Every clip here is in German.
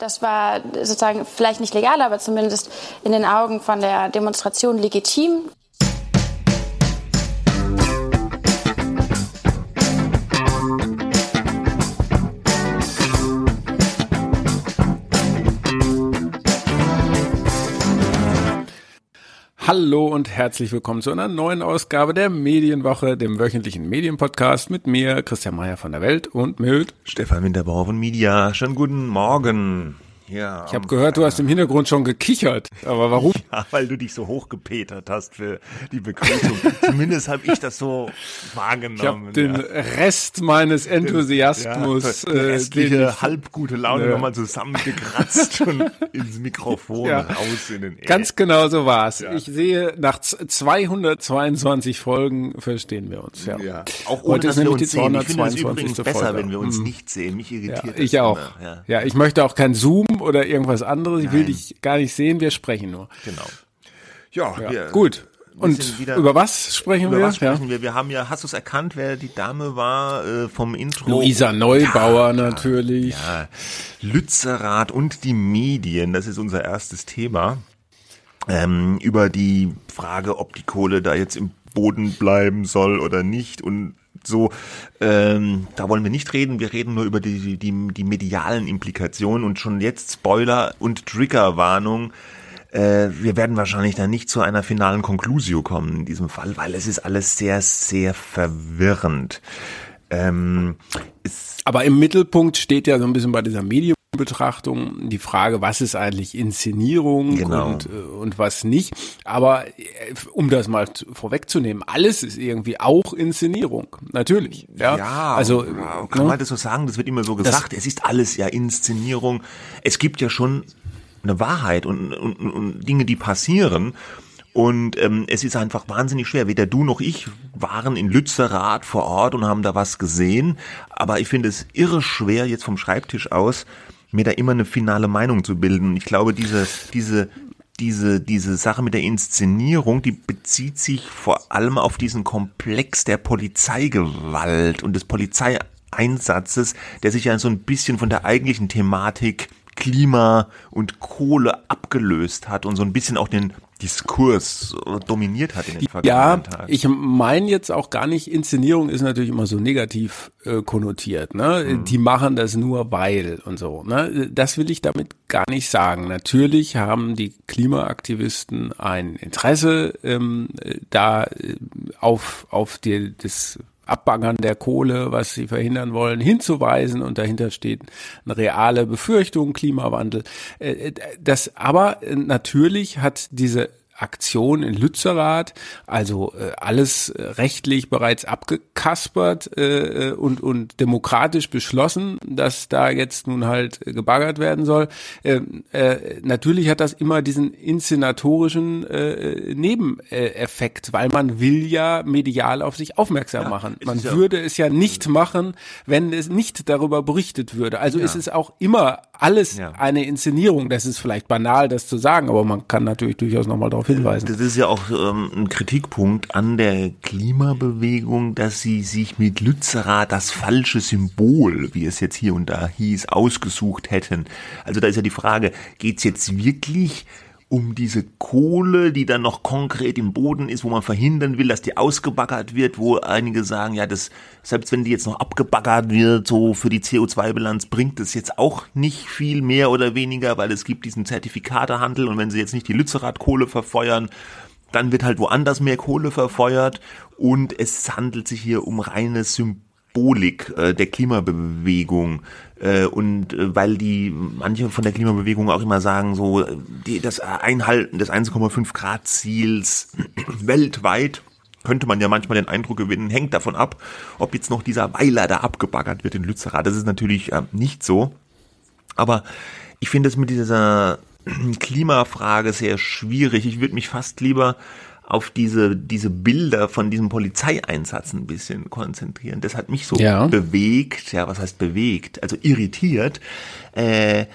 Das war sozusagen vielleicht nicht legal, aber zumindest in den Augen von der Demonstration legitim. Hallo und herzlich willkommen zu einer neuen Ausgabe der Medienwoche, dem wöchentlichen Medienpodcast mit mir, Christian Mayer von der Welt und mit Stefan Winterbauer von Media. Schönen guten Morgen. Ja, ich habe gehört, du hast im Hintergrund schon gekichert. Aber warum? Ja, weil du dich so hochgepetert hast für die Begrüßung. Zumindest habe ich das so wahrgenommen. Ich habe den Rest meines Enthusiasmus, ja, die äh, restliche halbgute Laune ja. nochmal zusammengekratzt und ins Mikrofon ja. raus in den Erd. Ganz genau so war's. Ja. Ich sehe, nach 222 Folgen verstehen wir uns. Ja. ja. Auch ohne, Heute dass wir uns sehen. Ich finde es übrigens besser, Folge. wenn wir uns hm. nicht sehen. Mich irritiert ja, Ich auch. Ja. ja, ich möchte auch kein Zoom oder irgendwas anderes. Ich will dich gar nicht sehen, wir sprechen nur. Genau. Ja, ja. Wir, gut. Und über was sprechen über wir? Was sprechen ja. wir? Wir haben ja, hast du es erkannt, wer die Dame war äh, vom Intro? Luisa Neubauer ja, natürlich. Ja, Lützerath und die Medien, das ist unser erstes Thema. Ähm, über die Frage, ob die Kohle da jetzt im Boden bleiben soll oder nicht und so, ähm, da wollen wir nicht reden, wir reden nur über die, die, die medialen Implikationen und schon jetzt Spoiler und Triggerwarnung. Äh, wir werden wahrscheinlich dann nicht zu einer finalen Conclusio kommen in diesem Fall, weil es ist alles sehr, sehr verwirrend. Ähm, Aber im Mittelpunkt steht ja so ein bisschen bei dieser Medium Betrachtung die Frage, was ist eigentlich Inszenierung genau. und, äh, und was nicht. Aber äh, um das mal vorwegzunehmen, alles ist irgendwie auch Inszenierung. Natürlich. Ja, ja also kann ne? man das so sagen? Das wird immer so gesagt. es ist alles ja Inszenierung. Es gibt ja schon eine Wahrheit und, und, und Dinge, die passieren. Und ähm, es ist einfach wahnsinnig schwer. Weder du noch ich waren in Lützerath vor Ort und haben da was gesehen. Aber ich finde es irre schwer, jetzt vom Schreibtisch aus mir da immer eine finale Meinung zu bilden. Ich glaube, diese, diese, diese, diese Sache mit der Inszenierung, die bezieht sich vor allem auf diesen Komplex der Polizeigewalt und des Polizeieinsatzes, der sich ja so ein bisschen von der eigentlichen Thematik Klima und Kohle abgelöst hat und so ein bisschen auch den Diskurs dominiert hat in den vergangenen ja, Tagen. ich meine jetzt auch gar nicht, Inszenierung ist natürlich immer so negativ äh, konnotiert. Ne? Mhm. Die machen das nur weil und so. Ne? Das will ich damit gar nicht sagen. Natürlich haben die Klimaaktivisten ein Interesse, ähm, da äh, auf, auf die, das Abbaggern der Kohle, was sie verhindern wollen, hinzuweisen und dahinter steht eine reale Befürchtung, Klimawandel. Äh, äh, das aber äh, natürlich hat diese Aktion in Lützerath, also äh, alles rechtlich bereits abgekaspert äh, und, und demokratisch beschlossen, dass da jetzt nun halt gebaggert werden soll. Äh, äh, natürlich hat das immer diesen inszenatorischen äh, Nebeneffekt, weil man will ja medial auf sich aufmerksam ja, machen. Man ja würde es ja nicht machen, wenn es nicht darüber berichtet würde. Also ja. ist es auch immer alles ja. eine Inszenierung. Das ist vielleicht banal, das zu sagen, aber man kann natürlich durchaus nochmal darauf hinweisen. Das ist ja auch ähm, ein Kritikpunkt an der Klimabewegung, dass sie sich mit Lützerath das falsche Symbol, wie es jetzt hier und da hieß, ausgesucht hätten. Also da ist ja die Frage, geht's jetzt wirklich um diese Kohle, die dann noch konkret im Boden ist, wo man verhindern will, dass die ausgebaggert wird, wo einige sagen, ja, das, selbst wenn die jetzt noch abgebaggert wird, so für die CO2-Bilanz bringt es jetzt auch nicht viel mehr oder weniger, weil es gibt diesen Zertifikatehandel und wenn sie jetzt nicht die Lützerath-Kohle verfeuern, dann wird halt woanders mehr Kohle verfeuert und es handelt sich hier um reine Symbol Symbolik äh, der Klimabewegung äh, und äh, weil die manche von der Klimabewegung auch immer sagen so die, das Einhalten des 1,5 Grad Ziels weltweit könnte man ja manchmal den Eindruck gewinnen, hängt davon ab, ob jetzt noch dieser Weiler da abgebaggert wird in Lützerath. Das ist natürlich äh, nicht so. Aber ich finde es mit dieser Klimafrage sehr schwierig. Ich würde mich fast lieber auf diese, diese Bilder von diesem Polizeieinsatz ein bisschen konzentrieren. Das hat mich so ja. bewegt, ja, was heißt bewegt, also irritiert. Äh,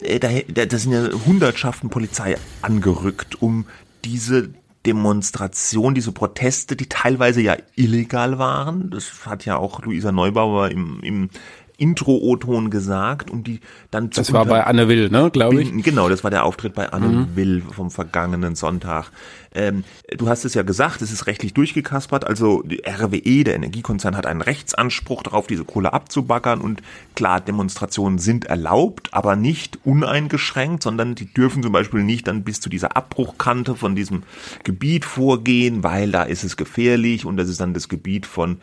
äh da, da sind ja Hundertschaften Polizei angerückt, um diese Demonstration, diese Proteste, die teilweise ja illegal waren, das hat ja auch Luisa Neubauer im, im Intro-O-Ton gesagt, um die dann zu Das war bei Anne Will, ne, glaube ich. Genau, das war der Auftritt bei Anne mhm. Will vom vergangenen Sonntag. Ähm, du hast es ja gesagt, es ist rechtlich durchgekaspert. Also die RWE, der Energiekonzern, hat einen Rechtsanspruch darauf, diese Kohle abzubaggern. Und klar, Demonstrationen sind erlaubt, aber nicht uneingeschränkt, sondern die dürfen zum Beispiel nicht dann bis zu dieser Abbruchkante von diesem Gebiet vorgehen, weil da ist es gefährlich und das ist dann das Gebiet von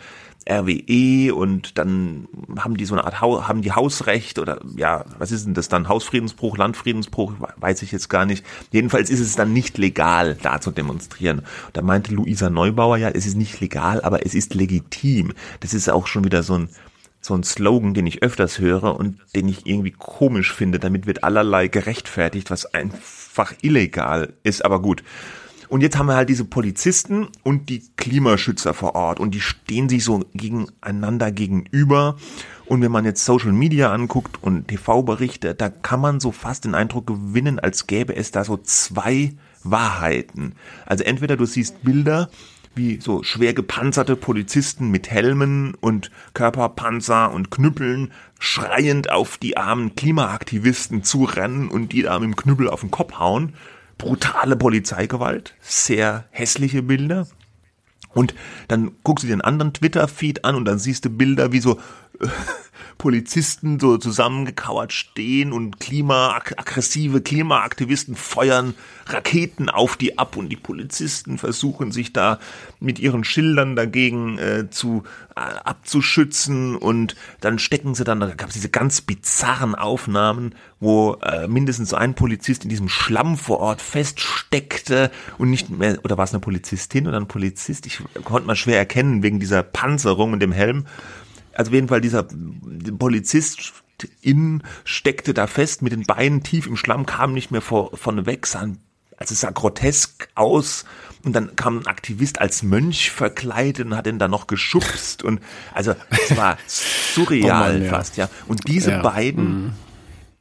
RWE und dann haben die so eine Art haben die Hausrecht oder ja, was ist denn das dann? Hausfriedensbruch, Landfriedensbruch, weiß ich jetzt gar nicht. Jedenfalls ist es dann nicht legal, da zu demonstrieren. Da meinte Luisa Neubauer ja, es ist nicht legal, aber es ist legitim. Das ist auch schon wieder so ein so ein Slogan, den ich öfters höre und den ich irgendwie komisch finde. Damit wird allerlei gerechtfertigt, was einfach illegal ist, aber gut. Und jetzt haben wir halt diese Polizisten und die Klimaschützer vor Ort und die stehen sich so gegeneinander gegenüber. Und wenn man jetzt Social Media anguckt und TV-Berichte, da kann man so fast den Eindruck gewinnen, als gäbe es da so zwei Wahrheiten. Also entweder du siehst Bilder, wie so schwer gepanzerte Polizisten mit Helmen und Körperpanzer und Knüppeln schreiend auf die armen Klimaaktivisten zurennen und die da mit dem Knüppel auf den Kopf hauen brutale Polizeigewalt, sehr hässliche Bilder. Und dann guckst du dir einen anderen Twitter-Feed an und dann siehst du Bilder, wie so Polizisten so zusammengekauert stehen und Klima, aggressive Klimaaktivisten feuern Raketen auf die ab und die Polizisten versuchen sich da mit ihren Schildern dagegen äh, zu äh, abzuschützen und dann stecken sie dann, da gab es diese ganz bizarren Aufnahmen, wo äh, mindestens ein Polizist in diesem Schlamm vor Ort feststeckte und nicht mehr, oder war es eine Polizistin oder ein Polizist? Ich konnte mal schwer erkennen wegen dieser Panzerung und dem Helm also auf jeden Fall dieser Polizist innen steckte da fest mit den Beinen tief im Schlamm, kam nicht mehr vor, vorne weg, sah, also es sah grotesk aus und dann kam ein Aktivist als Mönch verkleidet und hat ihn da noch geschubst und also es war surreal oh Mann, ja. fast, ja. Und diese ja. beiden mhm.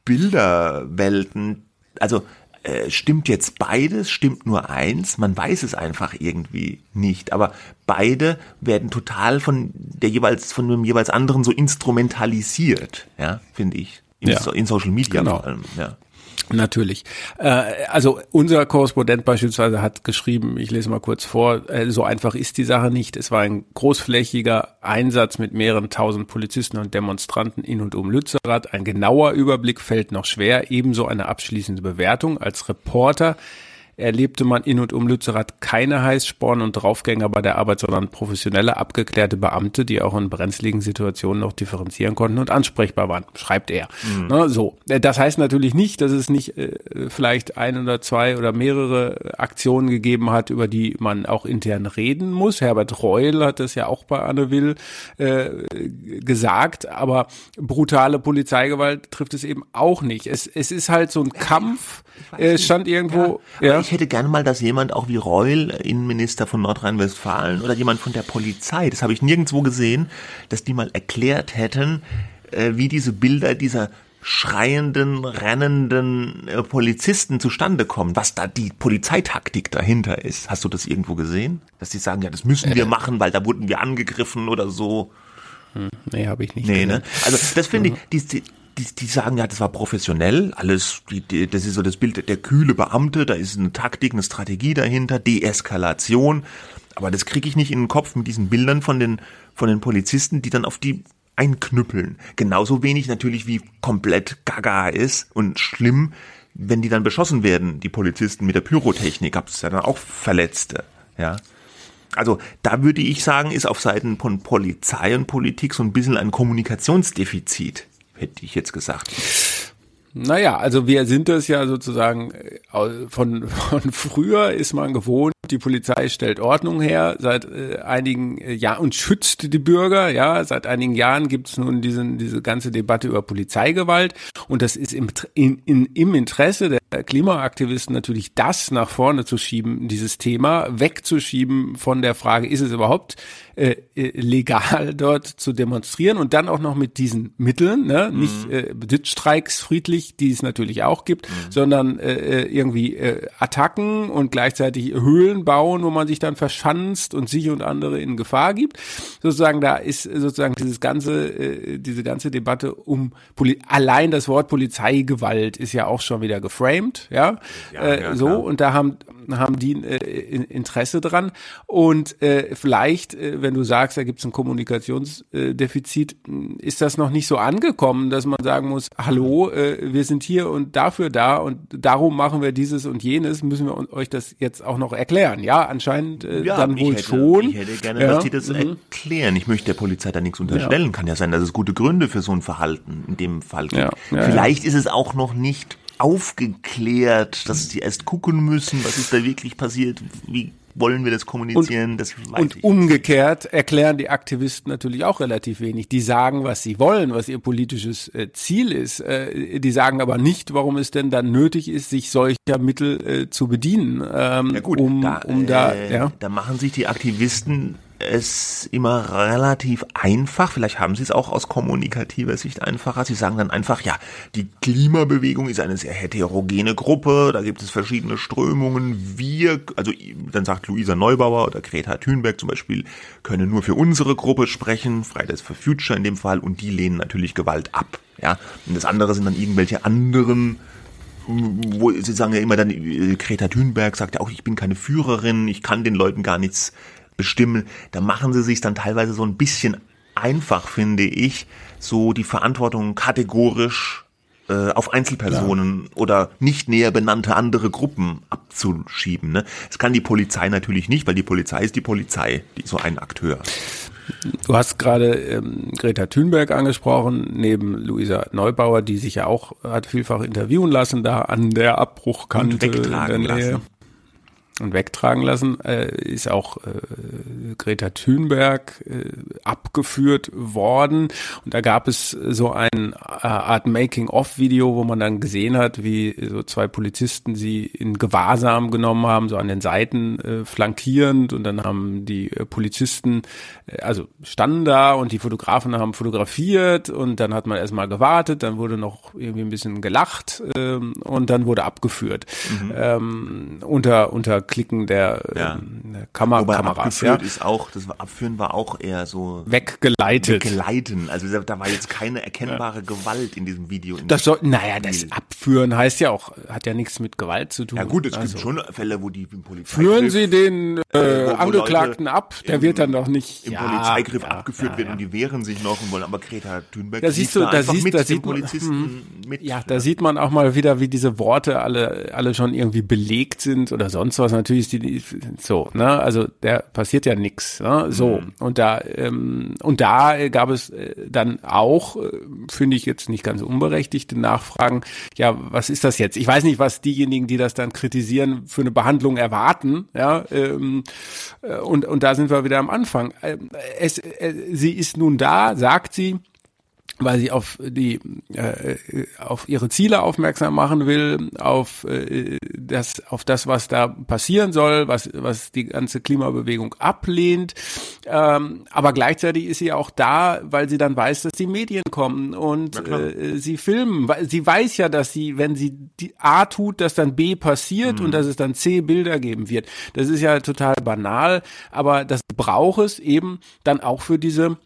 Bilderwelten, also äh, stimmt jetzt beides, stimmt nur eins, man weiß es einfach irgendwie nicht, aber beide werden total von der jeweils, von dem jeweils anderen so instrumentalisiert, ja, finde ich. In, ja. so, in Social Media genau. vor allem, ja. Natürlich. Äh, also unser Korrespondent beispielsweise hat geschrieben, ich lese mal kurz vor, äh, so einfach ist die Sache nicht. Es war ein großflächiger Einsatz mit mehreren tausend Polizisten und Demonstranten in und um Lützerath. Ein genauer Überblick fällt noch schwer, ebenso eine abschließende Bewertung. Als Reporter erlebte man in und um Lützerath keine Heißsporn und Draufgänger bei der Arbeit, sondern professionelle, abgeklärte Beamte, die auch in brenzligen Situationen noch differenzieren konnten und ansprechbar waren, schreibt er. Mhm. Na, so, das heißt natürlich nicht, dass es nicht äh, vielleicht ein oder zwei oder mehrere Aktionen gegeben hat, über die man auch intern reden muss. Herbert Reul hat das ja auch bei Anne Will äh, gesagt, aber brutale Polizeigewalt trifft es eben auch nicht. Es, es ist halt so ein Kampf, äh, stand irgendwo. Ja, ja ich hätte gerne mal, dass jemand auch wie Reul, Innenminister von Nordrhein-Westfalen oder jemand von der Polizei, das habe ich nirgendwo gesehen, dass die mal erklärt hätten, äh, wie diese Bilder dieser schreienden, rennenden äh, Polizisten zustande kommen, was da die Polizeitaktik dahinter ist. Hast du das irgendwo gesehen? Dass die sagen, ja, das müssen wir äh. machen, weil da wurden wir angegriffen oder so. Hm, nee, habe ich nicht. Nee, ne? Also das finde ich, die, die, die sagen ja, das war professionell, alles, die, die, das ist so das Bild der kühle Beamte, da ist eine Taktik, eine Strategie dahinter, Deeskalation. Aber das kriege ich nicht in den Kopf mit diesen Bildern von den, von den Polizisten, die dann auf die einknüppeln. Genauso wenig natürlich wie komplett gaga ist und schlimm, wenn die dann beschossen werden, die Polizisten mit der Pyrotechnik, gab es ja dann auch Verletzte, ja. Also da würde ich sagen, ist auf Seiten von Polizei und Politik so ein bisschen ein Kommunikationsdefizit hätte ich jetzt gesagt. Naja, also wir sind das ja sozusagen äh, von, von früher ist man gewohnt, die Polizei stellt Ordnung her seit äh, einigen äh, Jahren und schützt die Bürger. Ja, seit einigen Jahren gibt es nun diesen, diese ganze Debatte über Polizeigewalt und das ist im, in, in, im Interesse der Klimaaktivisten natürlich das nach vorne zu schieben, dieses Thema wegzuschieben von der Frage, ist es überhaupt äh, äh, legal dort zu demonstrieren und dann auch noch mit diesen Mitteln, ne? Mhm. nicht äh, Sitzstreiks friedlich, die es natürlich auch gibt, mhm. sondern äh, äh, irgendwie äh, Attacken und gleichzeitig Höhlen bauen, wo man sich dann verschanzt und sich und andere in Gefahr gibt. Sozusagen da ist sozusagen dieses ganze, äh, diese ganze Debatte um Poli allein das Wort Polizeigewalt ist ja auch schon wieder geframed, ja, ja, äh, ja so klar. und da haben haben die äh, Interesse dran und äh, vielleicht, äh, wenn du sagst, da gibt es ein Kommunikationsdefizit, ist das noch nicht so angekommen, dass man sagen muss, hallo, äh, wir sind hier und dafür da und darum machen wir dieses und jenes, müssen wir euch das jetzt auch noch erklären. Ja, anscheinend äh, ja, dann wohl hätte, schon. Ich hätte gerne, ja. dass die das mhm. erklären. Ich möchte der Polizei da nichts unterstellen. Ja. Kann ja sein, dass es gute Gründe für so ein Verhalten in dem Fall gibt. Ja. Vielleicht ist es auch noch nicht aufgeklärt, dass sie erst gucken müssen, was ist da wirklich passiert, wie wollen wir das kommunizieren? Und, das und umgekehrt erklären die Aktivisten natürlich auch relativ wenig. Die sagen, was sie wollen, was ihr politisches äh, Ziel ist. Äh, die sagen aber nicht, warum es denn dann nötig ist, sich solcher Mittel äh, zu bedienen. Ähm, ja gut, um da, um da, äh, ja. da machen sich die Aktivisten es immer relativ einfach, vielleicht haben sie es auch aus kommunikativer Sicht einfacher. Sie sagen dann einfach, ja, die Klimabewegung ist eine sehr heterogene Gruppe, da gibt es verschiedene Strömungen. Wir, also dann sagt Luisa Neubauer oder Greta Thunberg zum Beispiel, können nur für unsere Gruppe sprechen, Fridays for Future in dem Fall, und die lehnen natürlich Gewalt ab. Ja, und das andere sind dann irgendwelche anderen wo sie sagen ja immer dann, Greta Thunberg sagt ja auch, ich bin keine Führerin, ich kann den Leuten gar nichts bestimmen, da machen sie sich dann teilweise so ein bisschen einfach, finde ich, so die Verantwortung kategorisch äh, auf Einzelpersonen ja. oder nicht näher benannte andere Gruppen abzuschieben. Ne? Das kann die Polizei natürlich nicht, weil die Polizei ist die Polizei, die so ein Akteur. Du hast gerade ähm, Greta Thunberg angesprochen, neben Luisa Neubauer, die sich ja auch hat vielfach interviewen lassen, da an der Abbruchkante Und wegtragen lassen und wegtragen lassen, äh, ist auch äh, Greta Thunberg äh, abgeführt worden. Und da gab es so ein äh, Art Making-of-Video, wo man dann gesehen hat, wie so zwei Polizisten sie in Gewahrsam genommen haben, so an den Seiten äh, flankierend. Und dann haben die äh, Polizisten, äh, also standen da und die Fotografen haben fotografiert und dann hat man erstmal gewartet, dann wurde noch irgendwie ein bisschen gelacht äh, und dann wurde abgeführt. Mhm. Ähm, unter, unter Klicken der, ja. ähm, Kamera, Wobei Kameras. Abgeführt ja. ist auch, das Abführen war auch eher so weggeleitet. Weggeleiten. Also da, war jetzt keine erkennbare ja. Gewalt in diesem Video. In das soll, naja, das Abführen heißt ja auch, hat ja nichts mit Gewalt zu tun. Ja gut, es also. gibt schon Fälle, wo die Polizei Führen Sie den äh, äh wo, wo Angeklagten ab, der im, wird dann doch nicht im Polizeigriff abgeführt wird und die wehren sich noch und wollen aber Greta Thunberg da siehst du, da, da siehst, da sieht Polizisten man, mit. Ja, da sieht man auch mal wieder, wie diese Worte alle alle schon irgendwie belegt sind oder sonst was natürlich ist die so, ne? Also der passiert ja nix, ne? So mhm. und da ähm, und da gab es äh, dann auch, äh, finde ich jetzt nicht ganz unberechtigte Nachfragen. Ja, was ist das jetzt? Ich weiß nicht, was diejenigen, die das dann kritisieren, für eine Behandlung erwarten, ja. Ähm, äh, und und da sind wir wieder am Anfang. Ähm, es, äh, sie ist nun da, sagt sie weil sie auf die äh, auf ihre Ziele aufmerksam machen will, auf äh, das auf das was da passieren soll, was was die ganze Klimabewegung ablehnt, ähm, aber gleichzeitig ist sie auch da, weil sie dann weiß, dass die Medien kommen und äh, sie filmen, weil sie weiß ja, dass sie wenn sie die A tut, dass dann B passiert mhm. und dass es dann C Bilder geben wird. Das ist ja total banal, aber das braucht es eben dann auch für diese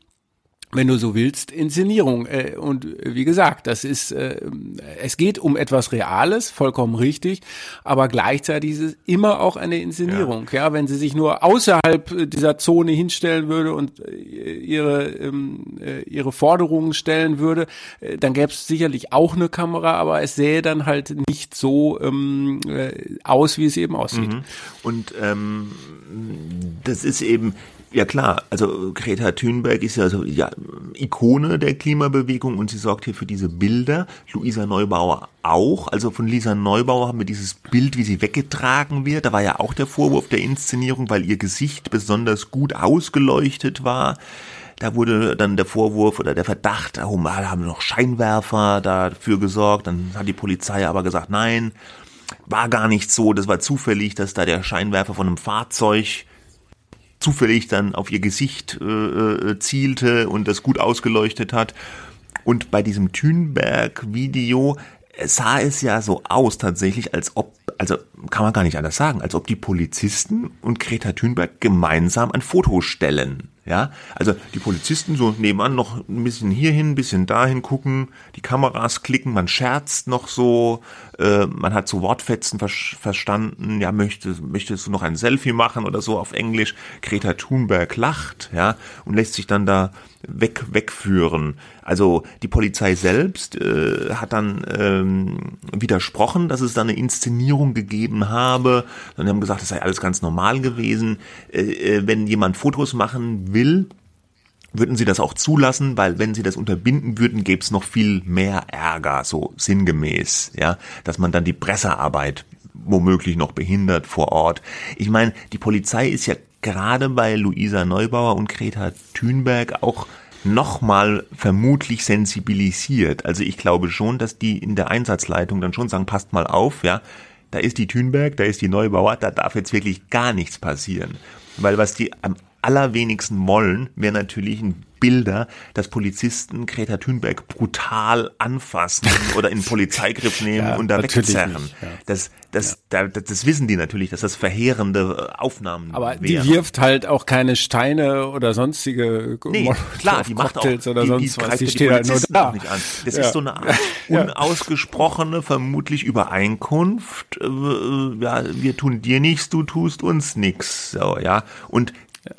wenn du so willst, Inszenierung. Äh, und wie gesagt, das ist, äh, es geht um etwas Reales, vollkommen richtig, aber gleichzeitig ist es immer auch eine Inszenierung. Ja, ja wenn sie sich nur außerhalb dieser Zone hinstellen würde und äh, ihre, ähm, ihre Forderungen stellen würde, dann gäbe es sicherlich auch eine Kamera, aber es sähe dann halt nicht so ähm, aus, wie es eben aussieht. Mhm. Und ähm, das ist eben, ja klar, also Greta Thunberg ist ja so ja, Ikone der Klimabewegung und sie sorgt hier für diese Bilder. Luisa Neubauer auch. Also von Lisa Neubauer haben wir dieses Bild, wie sie weggetragen wird. Da war ja auch der Vorwurf der Inszenierung, weil ihr Gesicht besonders gut ausgeleuchtet war. Da wurde dann der Vorwurf oder der Verdacht, oh mal, haben noch Scheinwerfer dafür gesorgt. Dann hat die Polizei aber gesagt, nein, war gar nicht so. Das war zufällig, dass da der Scheinwerfer von einem Fahrzeug zufällig dann auf ihr Gesicht äh, äh, zielte und das gut ausgeleuchtet hat. Und bei diesem Thünberg-Video sah es ja so aus tatsächlich, als ob also kann man gar nicht anders sagen, als ob die Polizisten und Greta Thunberg gemeinsam ein Foto stellen. Ja, also die Polizisten so nebenan noch ein bisschen hierhin, ein bisschen dahin gucken, die Kameras klicken, man scherzt noch so, äh, man hat so Wortfetzen ver verstanden, ja, möchte, möchtest du noch ein Selfie machen oder so auf Englisch. Greta Thunberg lacht, ja, und lässt sich dann da weg, wegführen. Also die Polizei selbst äh, hat dann ähm, widersprochen, dass es da eine Inszenierung gegeben habe. Dann haben gesagt, das sei alles ganz normal gewesen. Äh, äh, wenn jemand Fotos machen will, würden sie das auch zulassen, weil wenn sie das unterbinden würden, gäbe es noch viel mehr Ärger, so sinngemäß, ja, dass man dann die Pressearbeit womöglich noch behindert vor Ort. Ich meine, die Polizei ist ja gerade bei Luisa Neubauer und Greta Thunberg auch nochmal vermutlich sensibilisiert. Also ich glaube schon, dass die in der Einsatzleitung dann schon sagen, passt mal auf, ja, da ist die Thünberg, da ist die Neubauer, da darf jetzt wirklich gar nichts passieren. Weil was die am allerwenigsten wollen, wäre natürlich ein Bilder, dass Polizisten Greta Thunberg brutal anfassen oder in Polizeigriff nehmen ja, und da wegzerren. Ja. Das, das, ja. da, das wissen die natürlich, dass das verheerende Aufnahmen Aber wären. die wirft halt auch keine Steine oder sonstige nee, klar, die macht auch, oder die, sonst die was. Die, die steht halt nur da. Nicht an. Das ist so eine Art unausgesprochene, vermutlich Übereinkunft. Äh, ja, wir tun dir nichts, du tust uns nichts. So, ja. Und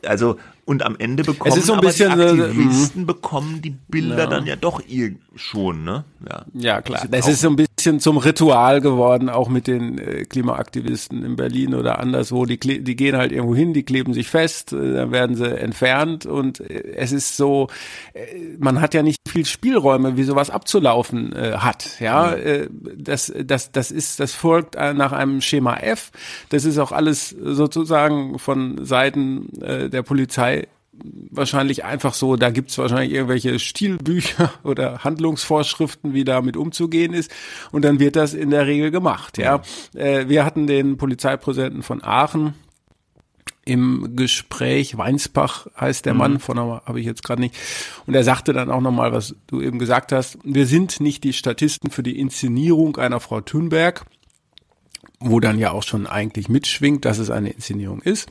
also und am Ende bekommen es ist so ein bisschen, die Aktivisten äh, bekommen die Bilder ja. dann ja doch ihr schon, ne? Ja, ja klar. Das ist so ein bisschen zum Ritual geworden, auch mit den äh, Klimaaktivisten in Berlin oder anderswo. Die, die gehen halt irgendwo hin, die kleben sich fest, äh, dann werden sie entfernt und äh, es ist so, äh, man hat ja nicht viel Spielräume, wie sowas abzulaufen äh, hat. Ja, äh, das, das, das ist, das folgt nach einem Schema F. Das ist auch alles sozusagen von Seiten äh, der Polizei wahrscheinlich einfach so, da gibt's wahrscheinlich irgendwelche Stilbücher oder Handlungsvorschriften, wie damit umzugehen ist. Und dann wird das in der Regel gemacht. Ja, ja. Äh, wir hatten den Polizeipräsidenten von Aachen im Gespräch, Weinsbach heißt der mhm. Mann, von habe ich jetzt gerade nicht. Und er sagte dann auch nochmal, was du eben gesagt hast, wir sind nicht die Statisten für die Inszenierung einer Frau Thunberg, wo dann ja auch schon eigentlich mitschwingt, dass es eine Inszenierung ist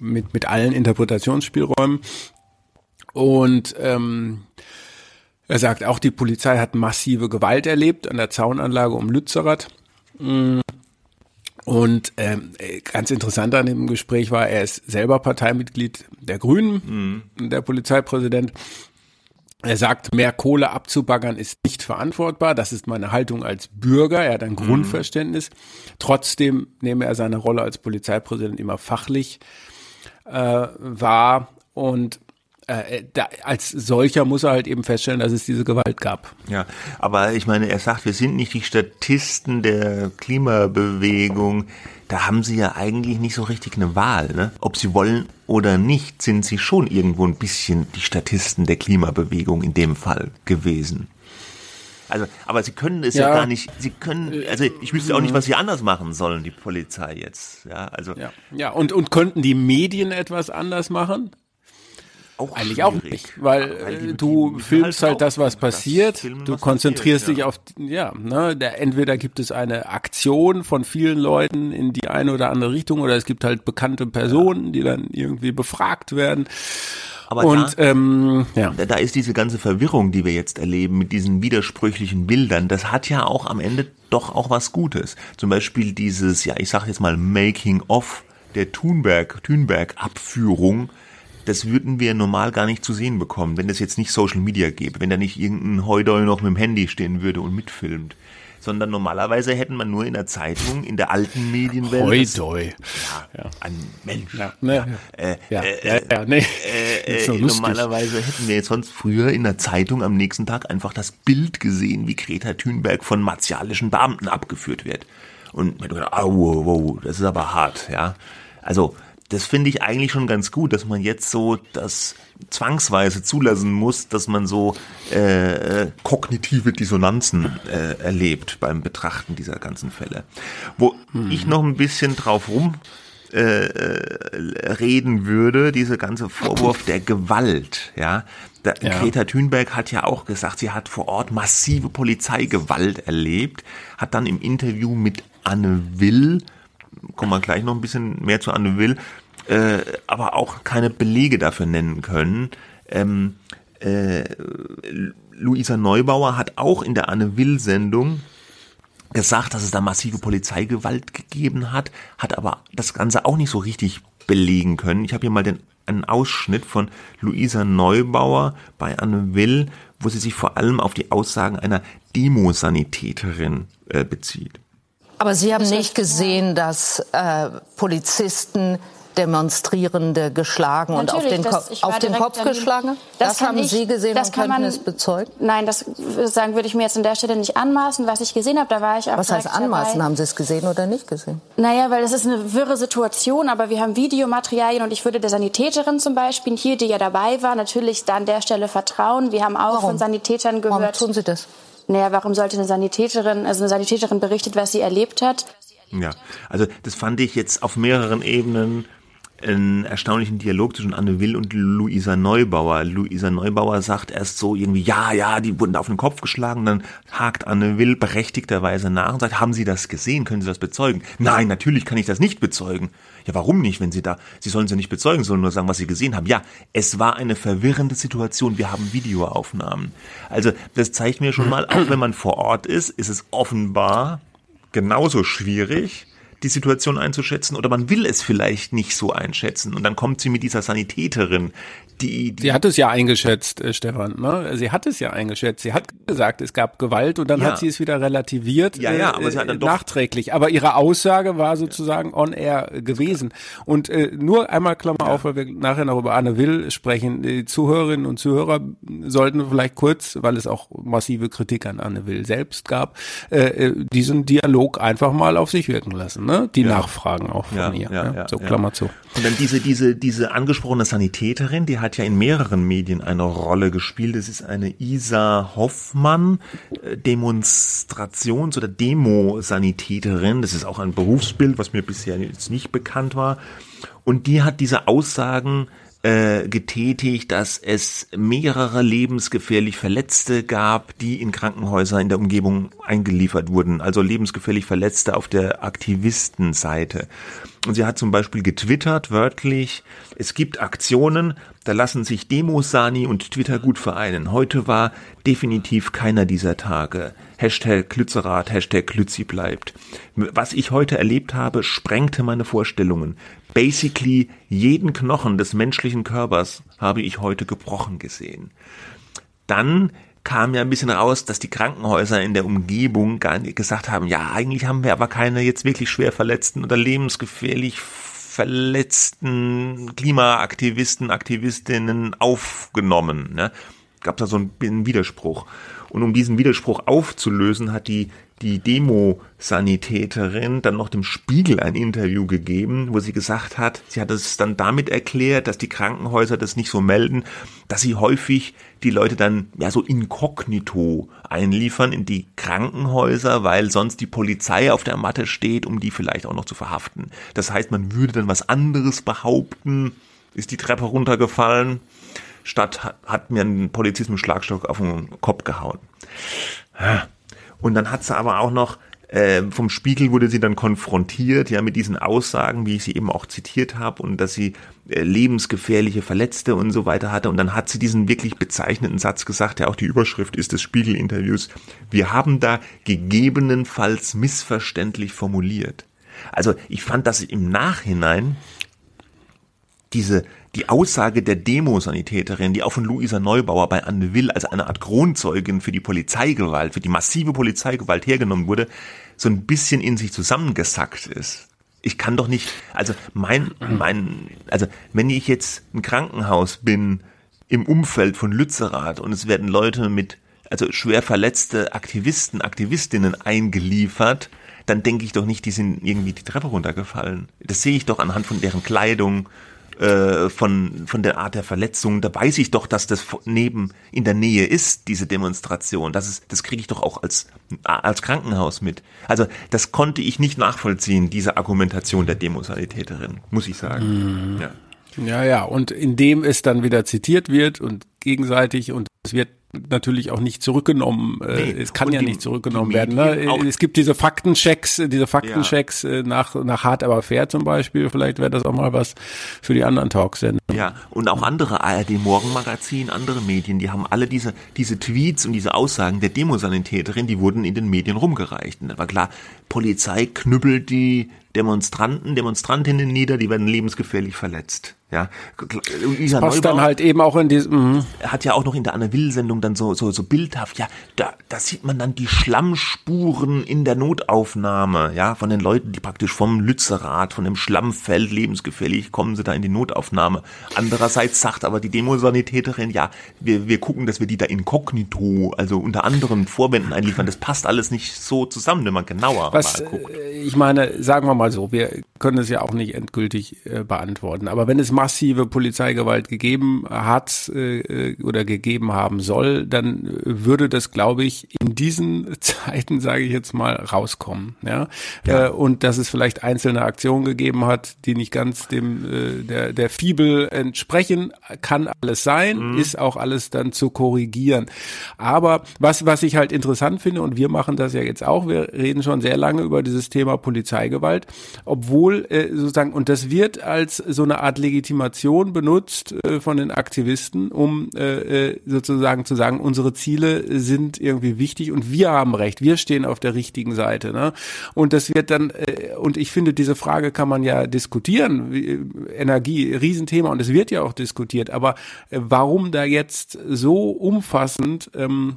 mit, mit allen Interpretationsspielräumen. Und ähm, er sagt auch, die Polizei hat massive Gewalt erlebt an der Zaunanlage um Lützerath. Mm. Und ähm, ganz interessant an dem Gespräch war, er ist selber Parteimitglied der Grünen, mhm. der Polizeipräsident. Er sagt, mehr Kohle abzubaggern ist nicht verantwortbar. Das ist meine Haltung als Bürger. Er hat ein mhm. Grundverständnis. Trotzdem nehme er seine Rolle als Polizeipräsident immer fachlich äh, war und äh, da, als solcher muss er halt eben feststellen, dass es diese Gewalt gab. Ja, aber ich meine, er sagt, wir sind nicht die Statisten der Klimabewegung. Da haben sie ja eigentlich nicht so richtig eine Wahl. Ne? Ob sie wollen oder nicht, sind sie schon irgendwo ein bisschen die Statisten der Klimabewegung in dem Fall gewesen. Also, aber sie können es ja, ja gar nicht, sie können, also ich wüsste auch nicht, was sie anders machen sollen, die Polizei jetzt. Ja, also. Ja, ja und, und könnten die Medien etwas anders machen? Auch Eigentlich schwierig. auch nicht, weil, weil du filmst halt das, was passiert, das du konzentrierst passiert, dich ja. auf, ja, ne, der, entweder gibt es eine Aktion von vielen Leuten in die eine oder andere Richtung oder es gibt halt bekannte Personen, die dann irgendwie befragt werden. Aber und, da, ähm, ja. da ist diese ganze Verwirrung, die wir jetzt erleben mit diesen widersprüchlichen Bildern, das hat ja auch am Ende doch auch was Gutes. Zum Beispiel dieses, ja, ich sag jetzt mal Making of der Thunberg, Thunberg-Abführung, das würden wir normal gar nicht zu sehen bekommen, wenn es jetzt nicht Social Media gäbe, wenn da nicht irgendein Heudeu noch mit dem Handy stehen würde und mitfilmt sondern normalerweise hätten man nur in der Zeitung, in der alten Medienwelt. Hoi, doi. Ja, ja, ein Mensch. Ja, ne, äh, ja, äh, ja, ja, nee. Äh, so normalerweise hätten wir jetzt sonst früher in der Zeitung am nächsten Tag einfach das Bild gesehen, wie Greta Thunberg von martialischen Beamten abgeführt wird. Und man gedacht, oh, wow, wow, das ist aber hart, ja. Also, das finde ich eigentlich schon ganz gut, dass man jetzt so das zwangsweise zulassen muss, dass man so äh, äh, kognitive Dissonanzen äh, erlebt beim Betrachten dieser ganzen Fälle. Wo hm. ich noch ein bisschen drauf rum äh, äh, reden würde, diese ganze Vorwurf der Gewalt, ja, Da, ja. Greta Thunberg hat ja auch gesagt, sie hat vor Ort massive Polizeigewalt erlebt, hat dann im Interview mit Anne Will, kommen wir gleich noch ein bisschen mehr zu Anne Will, äh, aber auch keine Belege dafür nennen können. Ähm, äh, Luisa Neubauer hat auch in der Anne Will-Sendung gesagt, dass es da massive Polizeigewalt gegeben hat, hat aber das Ganze auch nicht so richtig belegen können. Ich habe hier mal den, einen Ausschnitt von Luisa Neubauer bei Anne Will, wo sie sich vor allem auf die Aussagen einer Demosanitäterin äh, bezieht. Aber Sie haben nicht gesehen, dass äh, Polizisten Demonstrierende geschlagen Natürlich, und auf den, das, auf den Kopf geschlagen? Das, das haben ich, Sie gesehen das und könnten man, es bezeugen? Nein, das sagen würde ich mir jetzt an der Stelle nicht anmaßen. Was ich gesehen habe, da war ich auch Was heißt anmaßen? Dabei. Haben Sie es gesehen oder nicht gesehen? Naja, weil das ist eine wirre Situation, aber wir haben Videomaterialien und ich würde der Sanitäterin zum Beispiel hier, die ja dabei war, natürlich da an der Stelle vertrauen. Wir haben auch Warum? von Sanitätern gehört. Warum tun Sie das? Naja, warum sollte eine Sanitäterin, also eine Sanitäterin berichtet, was sie erlebt hat? Ja, also das fand ich jetzt auf mehreren Ebenen einen erstaunlichen Dialog zwischen Anne Will und Luisa Neubauer. Luisa Neubauer sagt erst so irgendwie, ja, ja, die wurden da auf den Kopf geschlagen, dann hakt Anne Will berechtigterweise nach und sagt, haben Sie das gesehen? Können Sie das bezeugen? Nein, natürlich kann ich das nicht bezeugen. Ja, warum nicht, wenn Sie da, Sie sollen sie nicht bezeugen, sollen nur sagen, was Sie gesehen haben. Ja, es war eine verwirrende Situation, wir haben Videoaufnahmen. Also, das zeigt mir schon mal, auch wenn man vor Ort ist, ist es offenbar genauso schwierig, die Situation einzuschätzen oder man will es vielleicht nicht so einschätzen. Und dann kommt sie mit dieser Sanitäterin, die, die Sie hat es ja eingeschätzt, äh, Stefan. Ne? Sie hat es ja eingeschätzt. Sie hat gesagt, es gab Gewalt und dann ja. hat sie es wieder relativiert. Ja, ja, aber sie hat dann äh, doch nachträglich. Aber ihre Aussage war sozusagen on air gewesen. Und äh, nur einmal Klammer auf, weil wir nachher noch über Anne Will sprechen. Die Zuhörerinnen und Zuhörer sollten vielleicht kurz, weil es auch massive Kritik an Anne Will selbst gab, äh, äh diesen Dialog einfach mal auf sich wirken lassen ne? Die. Nachfragen auch von ihr. Ja, ja, so Klammer zu. Und dann diese, diese, diese angesprochene Sanitäterin, die hat ja in mehreren Medien eine Rolle gespielt. Das ist eine Isa Hoffmann, äh, Demonstrations- oder Demo-Sanitäterin. Das ist auch ein Berufsbild, was mir bisher jetzt nicht bekannt war. Und die hat diese Aussagen äh, getätigt, dass es mehrere lebensgefährlich Verletzte gab, die in Krankenhäuser in der Umgebung eingeliefert wurden. Also lebensgefährlich Verletzte auf der Aktivistenseite. Und sie hat zum Beispiel getwittert, wörtlich, es gibt Aktionen, da lassen sich Demos, Sani und Twitter gut vereinen. Heute war definitiv keiner dieser Tage. Hashtag Klützerath, Hashtag Klützi bleibt. Was ich heute erlebt habe, sprengte meine Vorstellungen. Basically jeden Knochen des menschlichen Körpers habe ich heute gebrochen gesehen. Dann kam ja ein bisschen raus, dass die Krankenhäuser in der Umgebung gar nicht gesagt haben, ja, eigentlich haben wir aber keine jetzt wirklich schwer verletzten oder lebensgefährlich verletzten Klimaaktivisten, Aktivistinnen aufgenommen. Ne? Gab da so einen Widerspruch. Und um diesen Widerspruch aufzulösen, hat die die Demo-Sanitäterin dann noch dem Spiegel ein Interview gegeben, wo sie gesagt hat, sie hat es dann damit erklärt, dass die Krankenhäuser das nicht so melden, dass sie häufig die Leute dann ja so inkognito einliefern in die Krankenhäuser, weil sonst die Polizei auf der Matte steht, um die vielleicht auch noch zu verhaften. Das heißt, man würde dann was anderes behaupten, ist die Treppe runtergefallen, statt hat mir ein Polizist mit Schlagstock auf den Kopf gehauen. Und dann hat sie aber auch noch äh, vom Spiegel wurde sie dann konfrontiert, ja, mit diesen Aussagen, wie ich sie eben auch zitiert habe, und dass sie äh, lebensgefährliche Verletzte und so weiter hatte. Und dann hat sie diesen wirklich bezeichneten Satz gesagt, der auch die Überschrift ist des Spiegel-Interviews. Wir haben da gegebenenfalls missverständlich formuliert. Also ich fand das im Nachhinein diese die Aussage der Demosanitäterin, die auch von Luisa Neubauer bei Anne Will als eine Art Kronzeugin für die Polizeigewalt, für die massive Polizeigewalt hergenommen wurde, so ein bisschen in sich zusammengesackt ist. Ich kann doch nicht, also mein, mein, also wenn ich jetzt ein Krankenhaus bin im Umfeld von Lützerath und es werden Leute mit, also schwer verletzte Aktivisten, Aktivistinnen eingeliefert, dann denke ich doch nicht, die sind irgendwie die Treppe runtergefallen. Das sehe ich doch anhand von deren Kleidung, äh, von, von der Art der Verletzung, da weiß ich doch, dass das neben in der Nähe ist, diese Demonstration. Das ist, das kriege ich doch auch als, als Krankenhaus mit. Also das konnte ich nicht nachvollziehen, diese Argumentation der Demosanitäterin, muss ich sagen. Mhm. Ja. Ja, ja, und indem es dann wieder zitiert wird und gegenseitig und es wird natürlich auch nicht zurückgenommen. Äh, nee. Es kann und ja die, nicht zurückgenommen werden. Ne? Es gibt diese Faktenchecks, diese Faktenchecks ja. Äh, nach, nach hart aber fair zum Beispiel. Vielleicht wäre das auch mal was für die anderen Talksender. Ja, und auch andere ARD Morgenmagazin, andere Medien, die haben alle diese, diese Tweets und diese Aussagen der Demosanitäterin, die wurden in den Medien rumgereicht. Und da war klar, Polizei knüppelt die Demonstranten, Demonstrantinnen nieder, die werden lebensgefährlich verletzt. Ja, Luisa passt Neubauer dann halt eben auch in diesem. Mhm. Er hat ja auch noch in der Anne Will Sendung dann so so so bildhaft. Ja, da da sieht man dann die Schlammspuren in der Notaufnahme. Ja, von den Leuten, die praktisch vom Lützerath, von dem Schlammfeld lebensgefährlich kommen sie da in die Notaufnahme. Andererseits sagt aber die Demosanitäterin, ja, wir wir gucken, dass wir die da inkognito, also unter anderen Vorwänden einliefern. Das passt alles nicht so zusammen, wenn man genauer Was, mal guckt. Äh, ich meine, sagen wir mal so, wir können es ja auch nicht endgültig äh, beantworten. Aber wenn es massive Polizeigewalt gegeben hat äh, oder gegeben haben soll, dann würde das, glaube ich, in diesen Zeiten, sage ich jetzt mal, rauskommen. Ja? ja. Äh, und dass es vielleicht einzelne Aktionen gegeben hat, die nicht ganz dem äh, der der Fibel entsprechen, kann alles sein, mhm. ist auch alles dann zu korrigieren. Aber was was ich halt interessant finde und wir machen das ja jetzt auch, wir reden schon sehr lange über dieses Thema Polizeigewalt, obwohl äh, sozusagen und das wird als so eine Art Legitimation Legitimation benutzt äh, von den Aktivisten, um äh, äh, sozusagen zu sagen, unsere Ziele sind irgendwie wichtig und wir haben recht, wir stehen auf der richtigen Seite. Ne? Und das wird dann, äh, und ich finde, diese Frage kann man ja diskutieren. Wie, Energie, Riesenthema und es wird ja auch diskutiert, aber äh, warum da jetzt so umfassend ähm,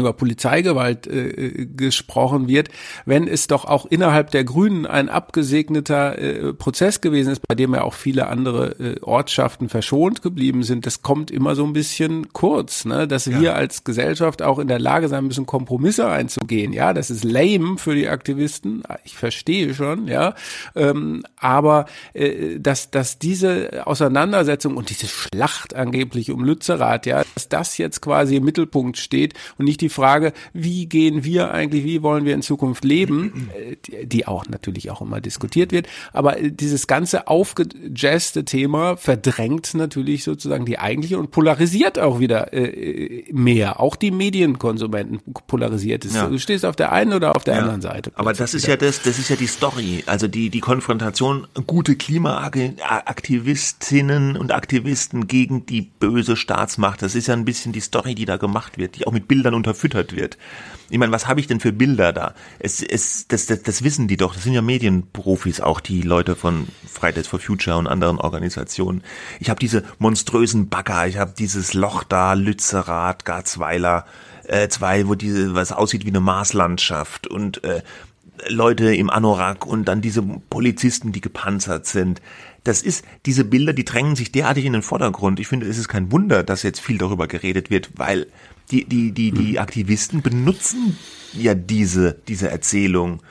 über Polizeigewalt äh, gesprochen wird, wenn es doch auch innerhalb der Grünen ein abgesegneter äh, Prozess gewesen ist, bei dem ja auch viele andere äh, Ortschaften verschont geblieben sind, das kommt immer so ein bisschen kurz, ne? dass ja. wir als Gesellschaft auch in der Lage sein müssen, Kompromisse einzugehen. Ja, das ist lame für die Aktivisten, ich verstehe schon, ja, ähm, aber äh, dass, dass diese Auseinandersetzung und diese Schlacht angeblich um Lützerath, ja, dass das jetzt quasi im Mittelpunkt steht und nicht die Frage, wie gehen wir eigentlich, wie wollen wir in Zukunft leben, äh, die auch natürlich auch immer diskutiert wird. Aber dieses ganze aufgejazzte Thema verdrängt natürlich sozusagen die eigentliche und polarisiert auch wieder äh, mehr. Auch die Medienkonsumenten polarisiert es. Ja. Du stehst auf der einen oder auf der ja. anderen Seite. Aber das ist ja das, das ist ja die Story. Also die, die Konfrontation gute Klimaaktivistinnen und Aktivisten gegen die böse Staatsmacht. Das ist ja ein bisschen die Story, die da gemacht wird, die auch mit Bildern unter unterfüttert wird. Ich meine, was habe ich denn für Bilder da? Es, es, das, das, das wissen die doch. Das sind ja Medienprofis, auch die Leute von Fridays for Future und anderen Organisationen. Ich habe diese monströsen Bagger, ich habe dieses Loch da, Lützerath, Garzweiler, äh, zwei, wo diese, was aussieht wie eine Marslandschaft und äh, Leute im Anorak und dann diese Polizisten, die gepanzert sind. Das ist, diese Bilder, die drängen sich derartig in den Vordergrund. Ich finde, es ist kein Wunder, dass jetzt viel darüber geredet wird, weil die, die, die, die Aktivisten benutzen ja diese, diese Erzählung.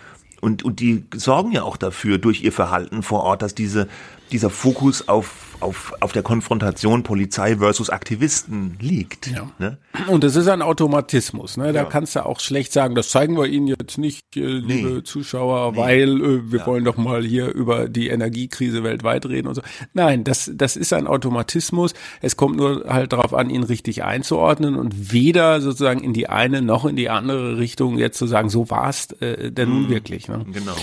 Und, und die sorgen ja auch dafür durch ihr Verhalten vor Ort, dass diese, dieser Fokus auf auf, auf der Konfrontation Polizei versus Aktivisten liegt. Ja. Ne? Und es ist ein Automatismus. Ne? Da ja. kannst du auch schlecht sagen, das zeigen wir Ihnen jetzt nicht, äh, liebe nee. Zuschauer, nee. weil äh, wir ja. wollen doch mal hier über die Energiekrise weltweit reden und so. Nein, das, das ist ein Automatismus. Es kommt nur halt darauf an, ihn richtig einzuordnen und weder sozusagen in die eine noch in die andere Richtung jetzt zu sagen, so war es äh, denn nun mhm. wirklich. Ne? Genau.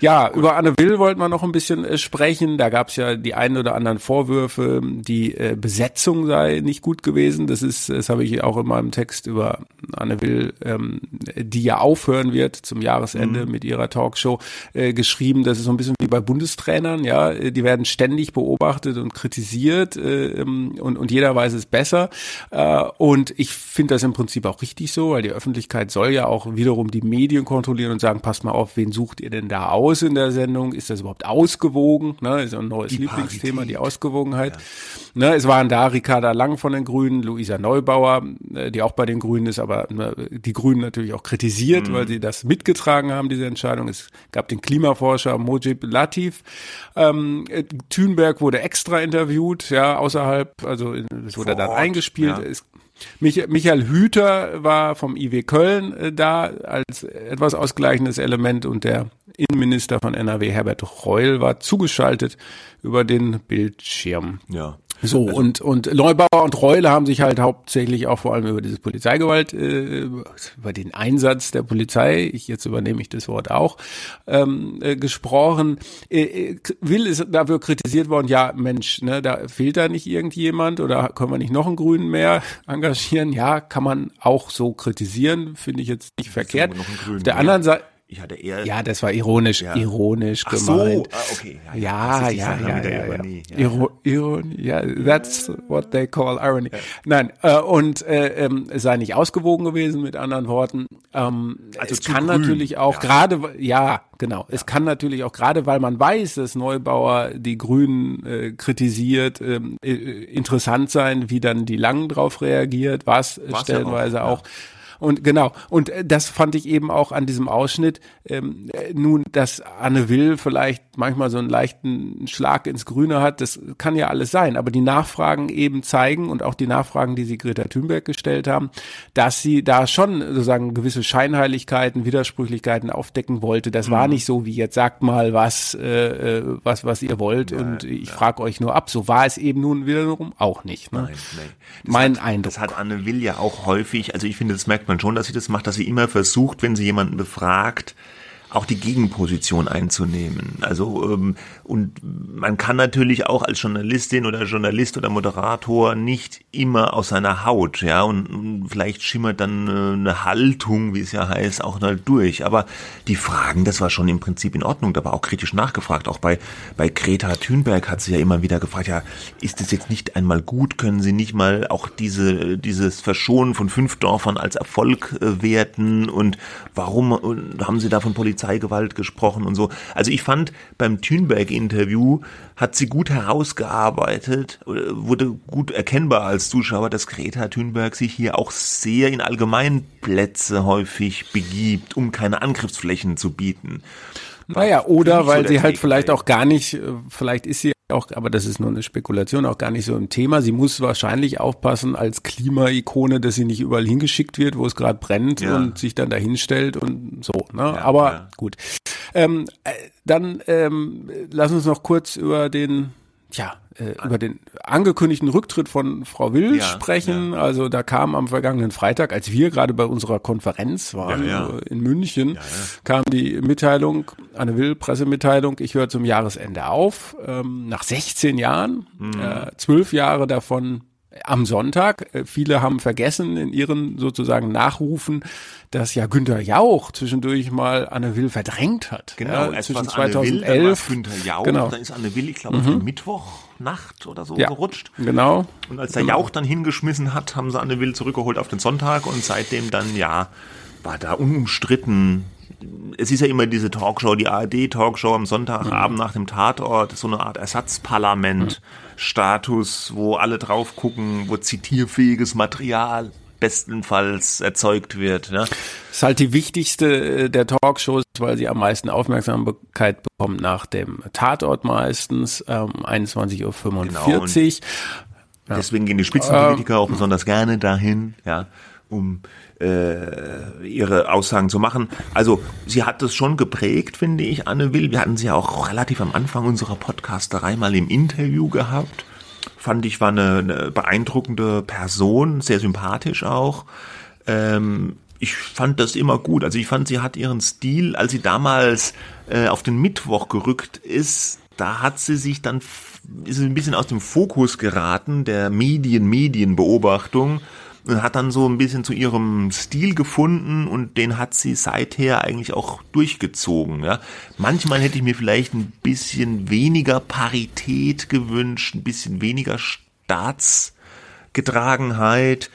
Ja, ja über Anne Will wollten wir noch ein bisschen äh, sprechen. Da gab es ja die einen oder anderen Vorwürfe, die äh, Besetzung sei nicht gut gewesen. Das ist, das habe ich auch in meinem Text über Anne Will, ähm, die ja aufhören wird zum Jahresende mhm. mit ihrer Talkshow, äh, geschrieben. Das ist so ein bisschen wie bei Bundestrainern, ja, die werden ständig beobachtet und kritisiert äh, und, und jeder weiß es besser. Äh, und ich finde das im Prinzip auch richtig so, weil die Öffentlichkeit soll ja auch wiederum die Medien kontrollieren und sagen, passt mal auf, wen sucht ihr denn da aus in der Sendung? Ist das überhaupt ausgewogen? Ne? Ist ein neues die Lieblingsthema, Parität. die Ausgewogenheit. Ausgewogenheit. Ja. Ne, es waren da Ricarda Lang von den Grünen, Luisa Neubauer, äh, die auch bei den Grünen ist, aber ne, die Grünen natürlich auch kritisiert, mhm. weil sie das mitgetragen haben, diese Entscheidung. Es gab den Klimaforscher Mojib Latif. Ähm, Thünberg wurde extra interviewt, ja, außerhalb, also es wurde dann eingespielt. Ja. Es, Michael Hüter war vom IW Köln äh, da als etwas ausgleichendes Element und der Innenminister von NRW Herbert Reul war zugeschaltet über den Bildschirm. Ja. So, also, und, und Neubauer und Reule haben sich halt hauptsächlich auch vor allem über dieses Polizeigewalt, äh, über den Einsatz der Polizei, ich jetzt übernehme ich das Wort auch, ähm, äh, gesprochen. Äh, äh Will ist dafür kritisiert worden, ja, Mensch, ne, da fehlt da nicht irgendjemand oder können wir nicht noch einen Grünen mehr engagieren? Ja, kann man auch so kritisieren, finde ich jetzt nicht verkehrt. Auf der anderen Seite, ich hatte eher. Ja, das war ironisch, ja. ironisch Ach gemeint. So, ah, okay. Ja, ja, ja, ja, ja, Ironie. Ja. Iro Ironie, ja, that's what they call irony. Ja. Nein, äh, und äh, ähm, es sei nicht ausgewogen gewesen, mit anderen Worten. Ähm, also es kann grün. natürlich auch gerade, ja, genau, es kann natürlich auch gerade, weil man weiß, dass Neubauer die Grünen äh, kritisiert, äh, interessant sein, wie dann die Langen drauf reagiert, was stellenweise auch, auch und genau, und äh, das fand ich eben auch an diesem Ausschnitt. Ähm, nun, dass Anne Will vielleicht manchmal so einen leichten Schlag ins Grüne hat, das kann ja alles sein. Aber die Nachfragen eben zeigen und auch die Nachfragen, die sie Greta Thunberg gestellt haben, dass sie da schon sozusagen gewisse Scheinheiligkeiten, Widersprüchlichkeiten aufdecken wollte. Das mhm. war nicht so wie jetzt sagt mal was, äh, äh was, was ihr wollt nein, und ich ja. frage euch nur ab. So war es eben nun wiederum auch nicht. Ne? Nein, nein. mein hat, Eindruck. Das hat Anne Will ja auch häufig, also ich finde, das merkt man schon, dass sie das macht, dass sie immer versucht, wenn sie jemanden befragt, auch die Gegenposition einzunehmen. Also ähm, und man kann natürlich auch als Journalistin oder Journalist oder Moderator nicht immer aus seiner Haut, ja, und, vielleicht schimmert dann äh, eine Haltung, wie es ja heißt, auch mal durch. Aber die Fragen, das war schon im Prinzip in Ordnung, da war auch kritisch nachgefragt. Auch bei bei Greta Thunberg hat sie ja immer wieder gefragt, ja, ist es jetzt nicht einmal gut? Können Sie nicht mal auch diese dieses Verschonen von fünf Dörfern als Erfolg äh, werten? Und warum haben Sie da von Polizei Polizeigewalt gesprochen und so. Also ich fand beim Thünberg-Interview hat sie gut herausgearbeitet, wurde gut erkennbar als Zuschauer, dass Greta Thunberg sich hier auch sehr in Allgemeinplätze häufig begibt, um keine Angriffsflächen zu bieten. Naja, oder weil sie halt vielleicht auch gar nicht, äh, vielleicht ist sie auch, aber das ist nur eine Spekulation, auch gar nicht so im Thema. Sie muss wahrscheinlich aufpassen als Klimaikone, dass sie nicht überall hingeschickt wird, wo es gerade brennt ja. und sich dann dahinstellt und so. Ne? Ja, aber ja. gut. Ähm, äh, dann ähm, lass uns noch kurz über den ja, äh, über den angekündigten Rücktritt von Frau Will ja, sprechen. Ja. Also da kam am vergangenen Freitag, als wir gerade bei unserer Konferenz waren ja, äh, in München, kam die Mitteilung, eine Will Pressemitteilung, ich höre zum Jahresende auf, ähm, nach 16 Jahren, mhm. äh, zwölf Jahre davon am Sonntag. Äh, viele haben vergessen in ihren sozusagen Nachrufen, dass ja Günther Jauch zwischendurch mal Anne Will verdrängt hat. Genau, ja, zwischen 2011. Anne Will, dann Günther Jauch, genau. dann ist Anne Will, ich glaube, mhm. auf Mittwochnacht oder so ja, gerutscht. Genau. Und als der genau. Jauch dann hingeschmissen hat, haben sie Anne Will zurückgeholt auf den Sonntag und seitdem dann, ja, war da unumstritten es ist ja immer diese Talkshow, die ARD-Talkshow am Sonntagabend mhm. nach dem Tatort, so eine Art Ersatzparlament-Status, wo alle drauf gucken, wo zitierfähiges Material bestenfalls erzeugt wird. Ne? Das ist halt die wichtigste äh, der Talkshows, weil sie am meisten Aufmerksamkeit bekommt nach dem Tatort meistens, ähm, 21.45 Uhr. Genau. Deswegen gehen die Spitzenpolitiker ähm, auch besonders gerne dahin, ja, um äh, ihre Aussagen zu machen. Also sie hat das schon geprägt, finde ich, Anne Will. Wir hatten sie ja auch relativ am Anfang unserer Podcasterei mal im Interview gehabt. Fand ich, war eine, eine beeindruckende Person, sehr sympathisch auch. Ähm, ich fand das immer gut. Also ich fand, sie hat ihren Stil, als sie damals äh, auf den Mittwoch gerückt ist, da hat sie sich dann ist ein bisschen aus dem Fokus geraten der Medien Medienbeobachtung und hat dann so ein bisschen zu ihrem Stil gefunden und den hat sie seither eigentlich auch durchgezogen. Ja. Manchmal hätte ich mir vielleicht ein bisschen weniger Parität gewünscht, ein bisschen weniger Staatsgetragenheit,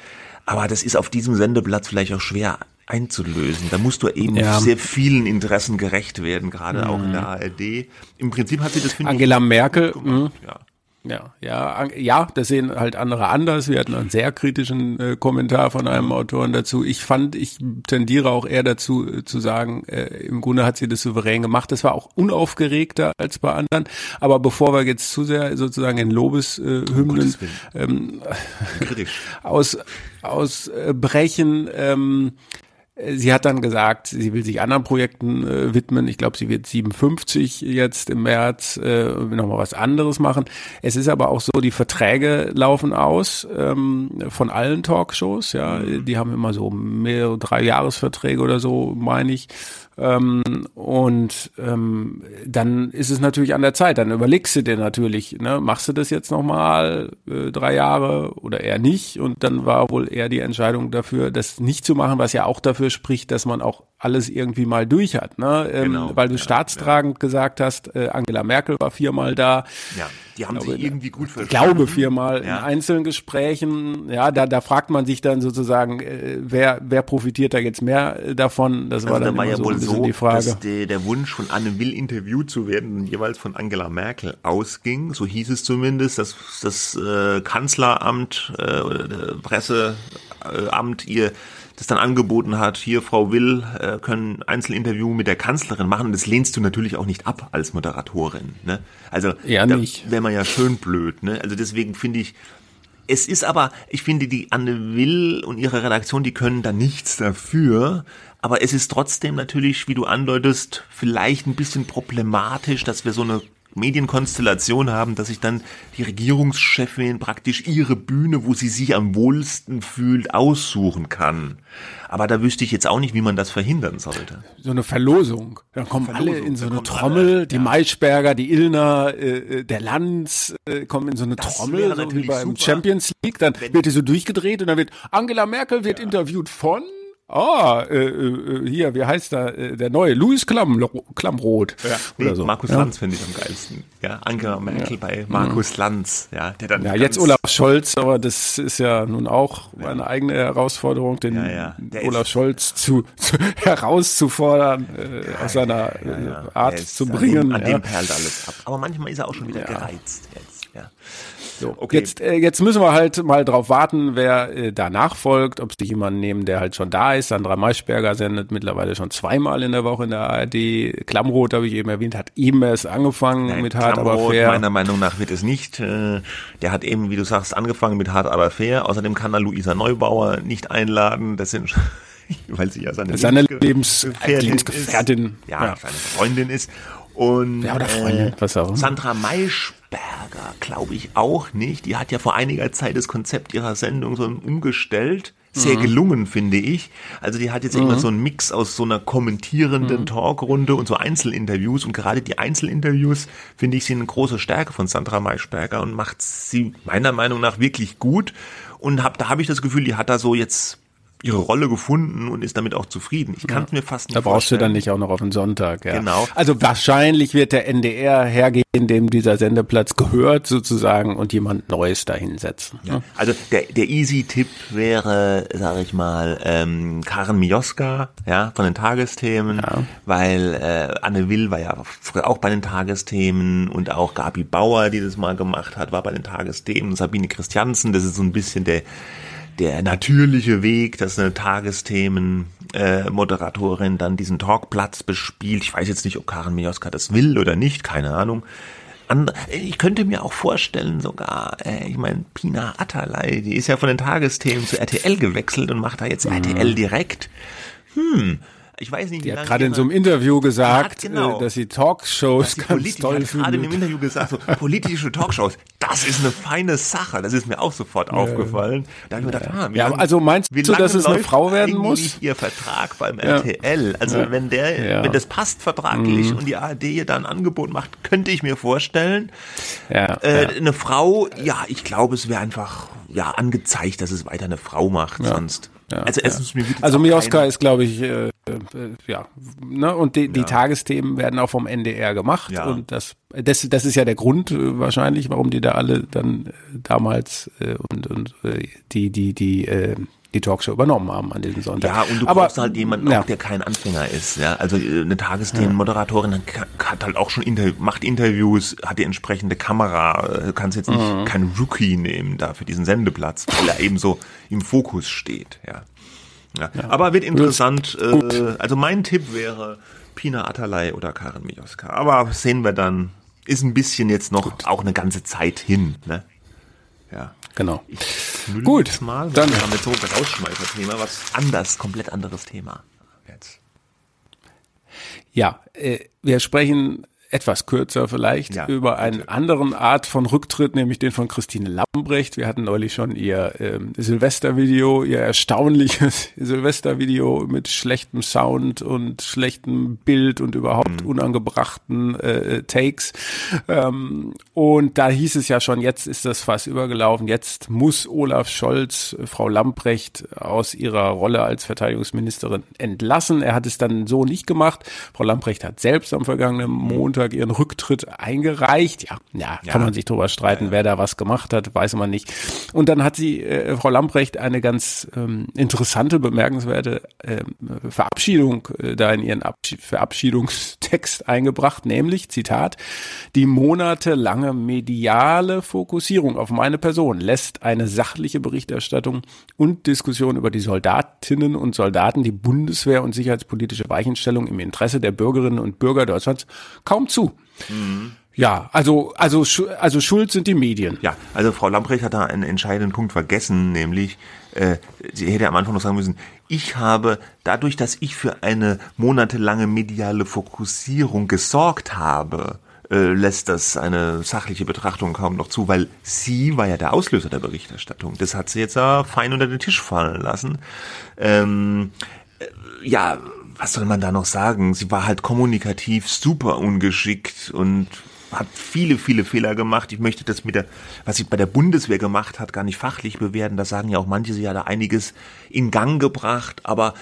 aber das ist auf diesem Sendeplatz vielleicht auch schwer einzulösen. Da musst du eben ja. sehr vielen Interessen gerecht werden, gerade mhm. auch in der mhm. ARD. Im Prinzip hat sie das finde Angela Merkel, mhm. ja. Ja, ja, ja, das sehen halt andere anders. Wir hatten einen sehr kritischen äh, Kommentar von einem Autoren dazu. Ich fand, ich tendiere auch eher dazu äh, zu sagen, äh, im Grunde hat sie das souverän gemacht. Das war auch unaufgeregter als bei anderen. Aber bevor wir jetzt zu sehr sozusagen in Lobeshymnen äh, ähm, aus, ausbrechen, ähm, Sie hat dann gesagt, sie will sich anderen Projekten äh, widmen. Ich glaube, sie wird 57 jetzt im März äh, nochmal was anderes machen. Es ist aber auch so, die Verträge laufen aus ähm, von allen Talkshows. Ja, mhm. die haben immer so mehrere drei Jahresverträge oder so, meine ich. Ähm, und ähm, dann ist es natürlich an der Zeit. Dann überlegst du dir natürlich, ne, machst du das jetzt nochmal äh, drei Jahre oder eher nicht? Und dann war wohl eher die Entscheidung dafür, das nicht zu machen, was ja auch dafür spricht, dass man auch alles irgendwie mal durch hat. Ne? Ähm, genau, weil du ja, staatstragend ja. gesagt hast, äh, Angela Merkel war viermal da. Ja, die haben glaube, sich irgendwie gut verstanden. Ich glaube viermal ja. in einzelnen Gesprächen. Ja, da, da fragt man sich dann sozusagen, äh, wer, wer profitiert da jetzt mehr davon? Das also war dann da war ja so wohl so, die Frage. dass der, der Wunsch von Anne Will interviewt zu werden jeweils von Angela Merkel ausging. So hieß es zumindest, dass das äh, Kanzleramt äh, oder Presseamt ihr das dann angeboten hat, hier Frau Will, äh, können Einzelinterview mit der Kanzlerin machen. Das lehnst du natürlich auch nicht ab als Moderatorin. Ne? Also ja, da wäre man ja schön blöd. Ne? Also deswegen finde ich, es ist aber, ich finde, die Anne Will und ihre Redaktion, die können da nichts dafür. Aber es ist trotzdem natürlich, wie du andeutest, vielleicht ein bisschen problematisch, dass wir so eine Medienkonstellation haben, dass sich dann die Regierungschefin praktisch ihre Bühne, wo sie sich am wohlsten fühlt, aussuchen kann. Aber da wüsste ich jetzt auch nicht, wie man das verhindern sollte. So eine Verlosung. Dann kommen Verlosung, alle in so eine Trommel, alle, die ja. Maischberger, die Illner, äh, äh, der Lanz äh, kommen in so eine das Trommel, so wie beim super. Champions League. Dann wird die so durchgedreht und dann wird Angela Merkel wird ja. interviewt von Ah, äh, äh, hier, wie heißt der, äh, der neue? Louis Klamm, Klammroth. Ja, nee, so. Markus ja. Lanz finde ich am geilsten. Ja, Angela Merkel ja. bei Markus mhm. Lanz. Ja, der dann ja jetzt Olaf Scholz, aber das ist ja nun auch eine eigene Herausforderung, den Olaf Scholz zu, zu herauszufordern, äh, aus seiner äh, Art zu bringen. An dem, an dem perlt alles ab. Aber manchmal ist er auch schon wieder gereizt jetzt. Ja. So, okay. Jetzt, äh, jetzt müssen wir halt mal drauf warten, wer äh, da nachfolgt, ob sie jemanden nehmen, der halt schon da ist. Sandra Maischberger sendet mittlerweile schon zweimal in der Woche in der ARD. Klammroth, habe ich eben erwähnt, hat eben erst angefangen Nein, mit Hart aber fair. meiner Meinung nach wird es nicht. Äh, der hat eben, wie du sagst, angefangen mit Hart aber fair. Außerdem kann er Luisa Neubauer nicht einladen. Das sind weil sie ja seine, seine Lebensgefährtin, Lebensgefährtin ist, ja, ja, seine Freundin ist. Und ja, oder Freundin, äh, was auch. Sandra Maischberger, glaube ich auch nicht. Die hat ja vor einiger Zeit das Konzept ihrer Sendung so umgestellt. Sehr mhm. gelungen, finde ich. Also die hat jetzt mhm. immer so einen Mix aus so einer kommentierenden mhm. Talkrunde und so Einzelinterviews. Und gerade die Einzelinterviews, finde ich, sind eine große Stärke von Sandra Maischberger und macht sie meiner Meinung nach wirklich gut. Und hab, da habe ich das Gefühl, die hat da so jetzt ihre Rolle gefunden und ist damit auch zufrieden. Ich kann es ja. mir fast nicht Da brauchst vorstellen. du dann nicht auch noch auf den Sonntag. Ja. Genau. Also wahrscheinlich wird der NDR hergehen, dem dieser Sendeplatz gehört sozusagen und jemand Neues dahinsetzen. Ja. Also der, der Easy-Tipp wäre, sage ich mal, ähm, Karen Mioska ja, von den Tagesthemen, ja. weil äh, Anne Will war ja früher auch bei den Tagesthemen und auch Gabi Bauer, die das mal gemacht hat, war bei den Tagesthemen. Sabine Christiansen, das ist so ein bisschen der der natürliche Weg, dass eine Tagesthemen-Moderatorin äh, dann diesen Talkplatz bespielt. Ich weiß jetzt nicht, ob Karen Mioska das will oder nicht, keine Ahnung. And, ich könnte mir auch vorstellen sogar, äh, ich meine, Pina Atalay, die ist ja von den Tagesthemen zu RTL gewechselt und macht da jetzt mhm. RTL direkt. Hm, ich weiß nicht, wie Die hat gerade in so einem Interview gesagt, genau, äh, dass sie Talkshows dass ganz toll findet. gerade in dem Interview gesagt, so, politische Talkshows, das ist eine feine Sache. Das ist mir auch sofort ja. aufgefallen. Da habe ich mir gedacht, ah, ja, lang, also meinst du, dass es eine Frau werden muss? Ihr Vertrag beim ja. RTL. Also wenn der, wenn das passt vertraglich mhm. und die ARD ihr da ein Angebot macht, könnte ich mir vorstellen. Ja, äh, Eine Frau, ja, ich glaube, es wäre einfach ja angezeigt, dass es weiter eine Frau macht. Sonst ja, also ja. mir Also Mioska ist, glaube ich, äh, ja, ne? Und die, die Tagesthemen werden auch vom NDR gemacht ja. und das, das, das ist ja der Grund äh, wahrscheinlich, warum die da alle dann äh, damals äh, und und äh, die die die äh, die Talkshow übernommen haben an diesem Sonntag. Ja, und du Aber, brauchst halt jemanden, ja. auch, der kein Anfänger ist. Ja, also äh, eine Tagesthemenmoderatorin hat halt auch schon Inter macht Interviews, hat die entsprechende Kamera. Du kannst jetzt nicht mhm. keinen Rookie nehmen da für diesen Sendeplatz, weil er eben so im Fokus steht. Ja, ja. ja. aber wird interessant. Äh, also mein Tipp wäre Pina Atalay oder Karen Mioska. Aber sehen wir dann. Ist ein bisschen jetzt noch Gut. auch eine ganze Zeit hin. Ne? Ja. Genau. Gut, mal. Dann wir haben jetzt so ein Rausschmeißer-Thema, was anders, komplett anderes Thema. Jetzt. Ja, äh, wir sprechen etwas kürzer vielleicht ja, über einen bitte. anderen Art von Rücktritt, nämlich den von Christine Lambrecht. Wir hatten neulich schon ihr ähm, Silvestervideo, ihr erstaunliches Silvestervideo mit schlechtem Sound und schlechtem Bild und überhaupt mhm. unangebrachten äh, Takes. Ähm, und da hieß es ja schon, jetzt ist das Fass übergelaufen, jetzt muss Olaf Scholz Frau Lambrecht aus ihrer Rolle als Verteidigungsministerin entlassen. Er hat es dann so nicht gemacht. Frau Lambrecht hat selbst am vergangenen Montag Montag ihren Rücktritt eingereicht. Ja, ja, ja. kann man sich drüber streiten, ja, wer da was gemacht hat, weiß man nicht. Und dann hat sie, äh, Frau Lamprecht, eine ganz ähm, interessante, bemerkenswerte äh, Verabschiedung äh, da in ihren Abschied Verabschiedungstext eingebracht, nämlich, Zitat, die monatelange mediale Fokussierung auf meine Person lässt eine sachliche Berichterstattung und Diskussion über die Soldatinnen und Soldaten, die Bundeswehr und sicherheitspolitische Weichenstellung im Interesse der Bürgerinnen und Bürger Deutschlands kaum zu. Mhm. Ja, also, also, also schuld sind die Medien. Ja, also Frau Lamprecht hat da einen entscheidenden Punkt vergessen, nämlich, äh, sie hätte am Anfang noch sagen müssen, ich habe, dadurch, dass ich für eine monatelange mediale Fokussierung gesorgt habe, äh, lässt das eine sachliche Betrachtung kaum noch zu, weil sie war ja der Auslöser der Berichterstattung. Das hat sie jetzt ja fein unter den Tisch fallen lassen. Ähm, äh, ja, was soll man da noch sagen? Sie war halt kommunikativ super ungeschickt und hat viele, viele Fehler gemacht. Ich möchte das mit der, was sie bei der Bundeswehr gemacht hat, gar nicht fachlich bewerten. Da sagen ja auch manche, sie hat da einiges in Gang gebracht, aber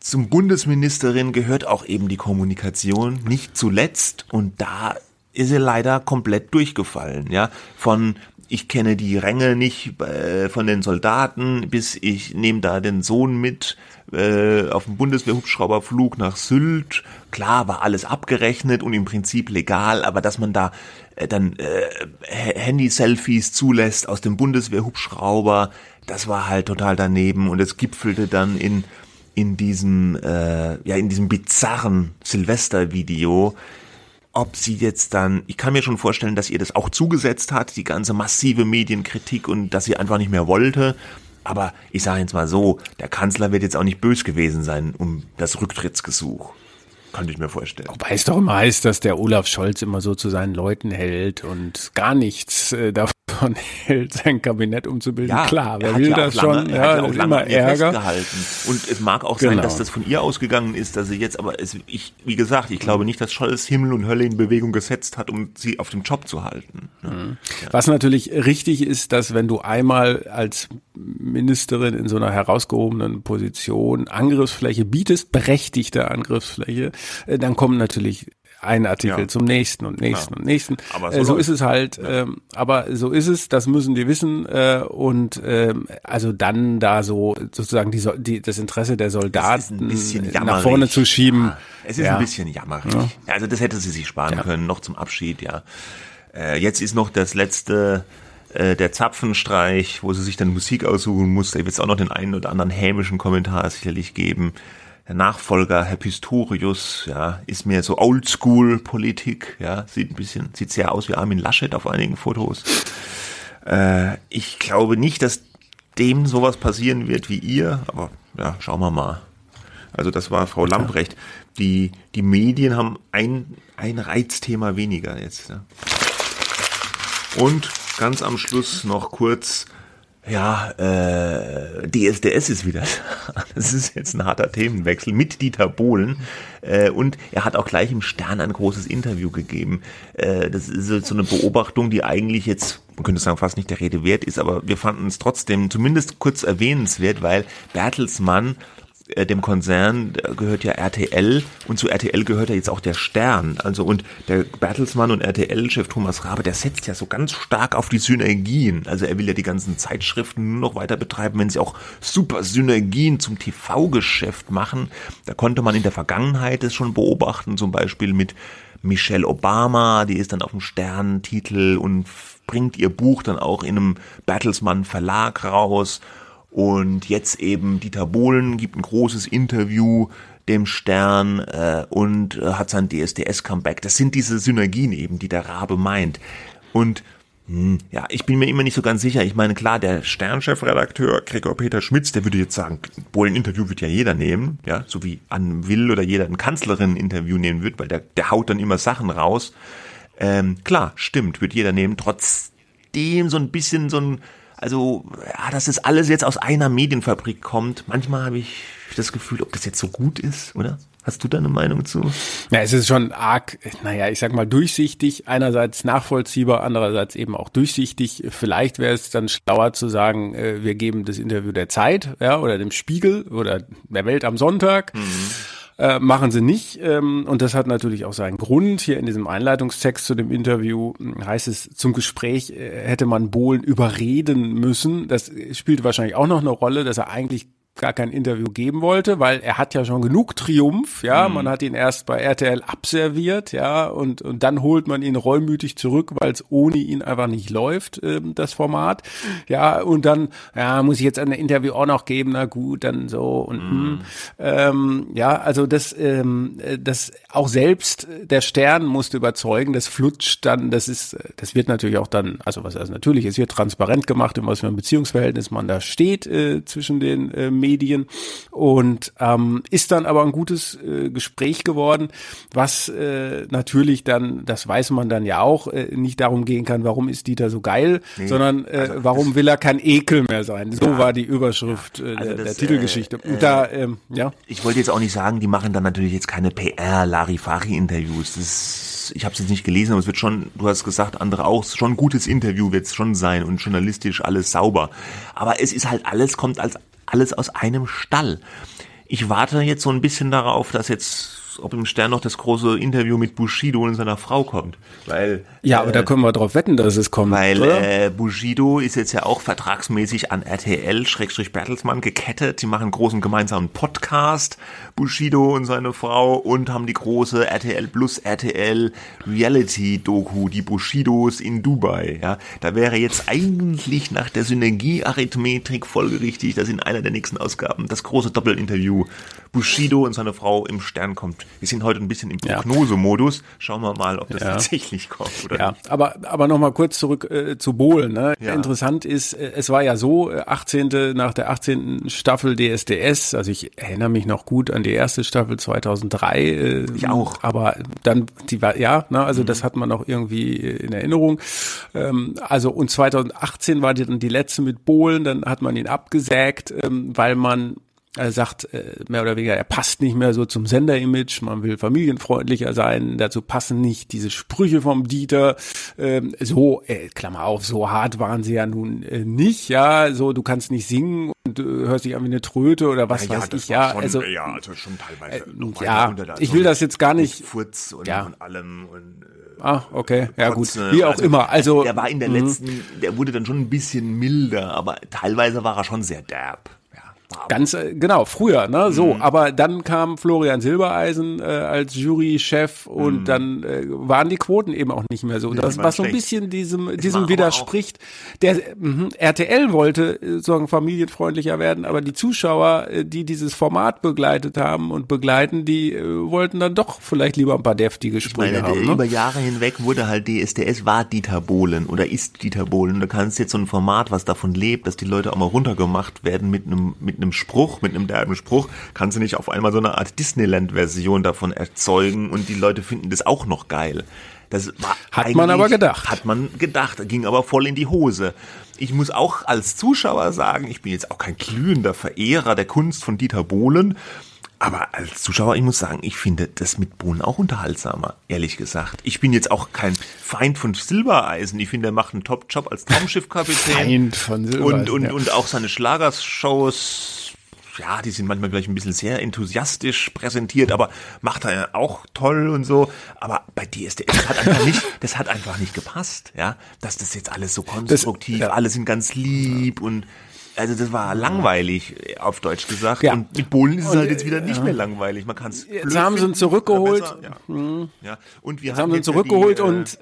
zum Bundesministerin gehört auch eben die Kommunikation, nicht zuletzt. Und da ist sie leider komplett durchgefallen, ja. Von ich kenne die Ränge nicht äh, von den Soldaten, bis ich nehme da den Sohn mit äh, auf dem Bundeswehrhubschrauberflug nach Sylt. Klar, war alles abgerechnet und im Prinzip legal, aber dass man da äh, dann äh, Handy-Selfies zulässt aus dem Bundeswehrhubschrauber, das war halt total daneben und es gipfelte dann in in diesem äh, ja in diesem bizarren Silvester-Video, ob sie jetzt dann, ich kann mir schon vorstellen, dass ihr das auch zugesetzt hat, die ganze massive Medienkritik und dass sie einfach nicht mehr wollte. Aber ich sage jetzt mal so, der Kanzler wird jetzt auch nicht bös gewesen sein um das Rücktrittsgesuch. Könnte ich mir vorstellen. Wobei es doch immer heißt, dass der Olaf Scholz immer so zu seinen Leuten hält und gar nichts äh, davon hält, sein Kabinett umzubilden. Ja, Klar, wer will ja das lange, schon? Er hat ja auch immer Ärger. Festgehalten. Und es mag auch genau. sein, dass das von ihr ausgegangen ist, dass sie jetzt, aber es, ich, wie gesagt, ich glaube nicht, dass Scholz Himmel und Hölle in Bewegung gesetzt hat, um sie auf dem Job zu halten. Mhm. Ja. Was natürlich richtig ist, dass wenn du einmal als Ministerin in so einer herausgehobenen Position Angriffsfläche bietest, berechtigte Angriffsfläche, dann kommen natürlich ein Artikel ja. zum nächsten und nächsten ja. und nächsten. Aber so, äh, so ist es halt. Ja. Ähm, aber so ist es. Das müssen die wissen. Äh, und ähm, also dann da so sozusagen die, die das Interesse der Soldaten nach vorne zu schieben. es ist ein bisschen jammerig. Also das hätte sie sich sparen können. Noch zum Abschied. Ja. Äh, jetzt ist noch das letzte äh, der Zapfenstreich, wo sie sich dann Musik aussuchen muss. Da wird es auch noch den einen oder anderen hämischen Kommentar sicherlich geben Nachfolger, Herr Pistorius, ja, ist mehr so Oldschool-Politik, ja, sieht ein bisschen, sieht sehr aus wie Armin Laschet auf einigen Fotos. Äh, ich glaube nicht, dass dem sowas passieren wird wie ihr, aber ja, schauen wir mal. Also das war Frau Lamprecht. Die, die Medien haben ein, ein Reizthema weniger jetzt. Ja. Und ganz am Schluss noch kurz ja, äh, DSDS ist wieder. Das ist jetzt ein harter Themenwechsel mit Dieter Bohlen. Äh, und er hat auch gleich im Stern ein großes Interview gegeben. Äh, das ist so eine Beobachtung, die eigentlich jetzt, man könnte sagen, fast nicht der Rede wert ist, aber wir fanden es trotzdem zumindest kurz erwähnenswert, weil Bertelsmann äh, dem Konzern gehört ja RTL und zu RTL gehört ja jetzt auch der Stern. Also und der Bertelsmann und RTL-Chef Thomas Rabe, der setzt ja so ganz stark auf die Synergien. Also er will ja die ganzen Zeitschriften nur noch weiter betreiben, wenn sie auch super Synergien zum TV-Geschäft machen. Da konnte man in der Vergangenheit es schon beobachten, zum Beispiel mit Michelle Obama, die ist dann auf dem Stern-Titel und bringt ihr Buch dann auch in einem Bertelsmann Verlag raus und jetzt eben Dieter Bohlen gibt ein großes Interview dem Stern äh, und äh, hat sein DSDS-Comeback. Das sind diese Synergien eben, die der Rabe meint. Und Hm, ja, ich bin mir immer nicht so ganz sicher. Ich meine, klar, der Sternchefredakteur Gregor Peter Schmitz, der würde jetzt sagen, wohl ein Interview wird ja jeder nehmen, ja, so wie Anne Will oder jeder ein Kanzlerin-Interview nehmen wird, weil der, der haut dann immer Sachen raus. Ähm, klar, stimmt, wird jeder nehmen. Trotzdem so ein bisschen so ein, also, ja, dass das alles jetzt aus einer Medienfabrik kommt. Manchmal habe ich das Gefühl, ob das jetzt so gut ist, oder? Hast du da eine Meinung zu? Ja, es ist schon arg, naja, ich sag mal durchsichtig, einerseits nachvollziehbar, andererseits eben auch durchsichtig. Vielleicht wäre es dann schlauer zu sagen, äh, wir geben das Interview der Zeit, ja, oder dem Spiegel oder der Welt am Sonntag. Mhm. Äh, machen sie nicht. Ähm, und das hat natürlich auch seinen Grund. Hier in diesem Einleitungstext zu dem Interview hm, heißt es, zum Gespräch äh, hätte man Bohlen überreden müssen. Das spielt wahrscheinlich auch noch eine Rolle, dass er eigentlich gar kein Interview geben wollte, weil er hat ja schon genug Triumph, ja, mhm. man hat ihn erst bei RTL abserviert, ja, und, und dann holt man ihn reumütig zurück, weil es ohne ihn einfach nicht läuft, ähm, das Format, ja, und dann, ja, muss ich jetzt ein Interview auch noch geben, na gut, dann so und mhm. Hm. ähm, ja, also das, ähm, das auch selbst der Stern musste überzeugen, das flutscht dann, das ist, das wird natürlich auch dann, also was also natürlich, es wird transparent gemacht, in was für ein Beziehungsverhältnis man da steht äh, zwischen den äh, Medien und ähm, ist dann aber ein gutes äh, Gespräch geworden, was äh, natürlich dann, das weiß man dann ja auch, äh, nicht darum gehen kann, warum ist Dieter so geil, nee, sondern äh, also warum will er kein Ekel mehr sein. So ja, war die Überschrift äh, also der, das, der, Titelgeschichte. Äh, und da, ähm, ja. Ich wollte jetzt auch nicht sagen, die machen dann natürlich jetzt keine PR-Larifari-Interviews. Das ich habe es jetzt nicht gelesen, aber es wird schon, du hast gesagt, andere auch, schon ein gutes Interview wird es schon sein und journalistisch alles sauber. Aber es ist halt alles, kommt als alles aus einem Stall. Ich warte jetzt so ein bisschen darauf, dass jetzt ob im Stern noch das große Interview mit Bushido und seiner Frau kommt. Weil, ja, aber äh, da können wir drauf wetten, dass es kommt. Weil äh, Bushido ist jetzt ja auch vertragsmäßig an RTL Schrägstrich Bertelsmann gekettet. Die machen einen großen gemeinsamen Podcast, Bushido und seine Frau, und haben die große RTL Plus RTL Reality Doku, die Bushidos in Dubai. Ja, da wäre jetzt eigentlich nach der Synergiearithmetik folgerichtig, dass in einer der nächsten Ausgaben das große Doppelinterview Bushido und seine Frau im Stern kommt. Wir sind heute ein bisschen im Prognosemodus. Schauen wir mal, ob das tatsächlich kommt oder ja. nicht. Aber, aber nochmal kurz zurück äh, zu Bohlen. Ne? Ja. Interessant ist, äh, es war ja so, 18. Äh, nach der 18. Staffel DSDS, also ich erinnere mich noch gut an die erste Staffel 2003. Äh, ich auch. Aber dann, die war, ja, ne, also mhm. das hat man noch irgendwie in Erinnerung. Ähm, also und 2018 war die dann die letzte mit Bohlen, dann hat man ihn abgesägt, ähm, weil man er sagt äh, mehr oder weniger, er passt nicht mehr so zum Sender-Image, man will familienfreundlicher sein, dazu passen nicht diese Sprüche vom Dieter, ähm, so, äh, Klammer auf, so hart waren sie ja nun äh, nicht, ja, so, du kannst nicht singen und du hörst dich an wie eine Tröte oder was ja, weiß ja, ich, ja, schon, also, ja, also schon teilweise äh, ja, ich will das jetzt gar nicht, Furz und, ja. und allem und, äh, Ah, okay, ja gut. Wie auch also, immer. Also der war in der mhm. letzten, der wurde dann schon ein bisschen milder, aber teilweise war er schon sehr derb. Ganz äh, genau, früher, ne? So, mhm. aber dann kam Florian Silbereisen äh, als Jurychef und mhm. dann äh, waren die Quoten eben auch nicht mehr so. Das, was so ein bisschen diesem, diesem widerspricht. Der mh, RTL wollte äh, sagen familienfreundlicher werden, aber die Zuschauer, äh, die dieses Format begleitet haben und begleiten, die äh, wollten dann doch vielleicht lieber ein paar deftige Sprüche ich meine, haben. Ne? Über Jahre hinweg wurde halt DSDS war Dieter Bohlen oder ist Dieter Bohlen. Da kannst jetzt so ein Format, was davon lebt, dass die Leute auch mal runtergemacht werden mit einem mit einem Spruch, mit einem derben Spruch, kannst du nicht auf einmal so eine Art Disneyland-Version davon erzeugen und die Leute finden das auch noch geil. Das war hat man aber gedacht. Hat man gedacht, ging aber voll in die Hose. Ich muss auch als Zuschauer sagen, ich bin jetzt auch kein glühender Verehrer der Kunst von Dieter Bohlen, aber als Zuschauer, ich muss sagen, ich finde das mit Bohnen auch unterhaltsamer, ehrlich gesagt. Ich bin jetzt auch kein Feind von Silbereisen. Ich finde, er macht einen Top-Job als Traumschiffkapitän. Feind von Silbereisen. Und, und, ja. und auch seine Schlagershows ja, die sind manchmal vielleicht ein bisschen sehr enthusiastisch präsentiert, aber macht er ja auch toll und so. Aber bei DSDS, hat einfach nicht, das hat einfach nicht gepasst, ja. Dass das jetzt alles so konstruktiv, das, ja. alle sind ganz lieb und also das war langweilig, auf Deutsch gesagt. Ja. Und mit Bohlen ist es halt jetzt wieder nicht ja. mehr langweilig. Man kann es. Jetzt haben sie ihn zurückgeholt. Ja. Mhm. ja. Und wir jetzt haben sie ihn zurückgeholt die, äh, und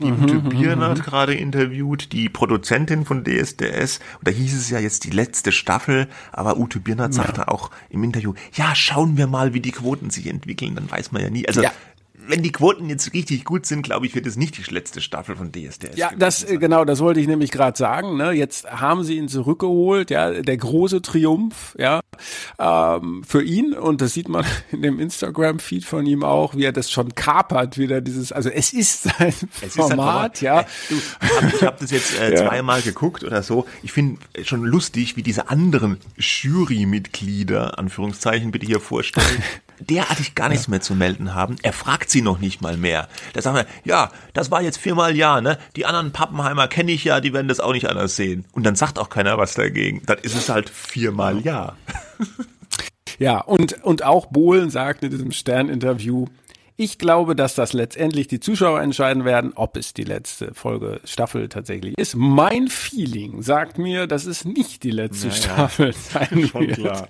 die Ute mhm, Birner hat mhm. gerade interviewt, die Produzentin von DSDS. Und da hieß es ja jetzt die letzte Staffel, aber Ute Birner sagte ja. auch im Interview, ja, schauen wir mal, wie die Quoten sich entwickeln, dann weiß man ja nie. Also ja. Wenn die Quoten jetzt richtig gut sind, glaube ich, wird es nicht die letzte Staffel von DSDS. Ja, das sein. genau, das wollte ich nämlich gerade sagen. Ne? Jetzt haben sie ihn zurückgeholt, ja, der große Triumph, ja, ähm, für ihn und das sieht man in dem Instagram-Feed von ihm auch, wie er das schon kapert, wieder dieses, also es ist sein es Format, ist ja. Äh, du, ich habe hab das jetzt äh, ja. zweimal geguckt oder so. Ich finde schon lustig, wie diese anderen Jurymitglieder, Anführungszeichen, bitte hier vorstellen, derartig gar nichts mehr zu melden haben. Er fragt sie noch nicht mal mehr. Da sagen wir, ja, das war jetzt viermal ja, ne? Die anderen Pappenheimer kenne ich ja, die werden das auch nicht anders sehen. Und dann sagt auch keiner was dagegen. Dann ist es halt viermal ja. Ja, und, und auch Bohlen sagt in diesem Stern-Interview, ich glaube, dass das letztendlich die Zuschauer entscheiden werden, ob es die letzte Folge Staffel tatsächlich ist. Mein Feeling sagt mir, dass es nicht die letzte naja, Staffel sein Schon wird. Klar.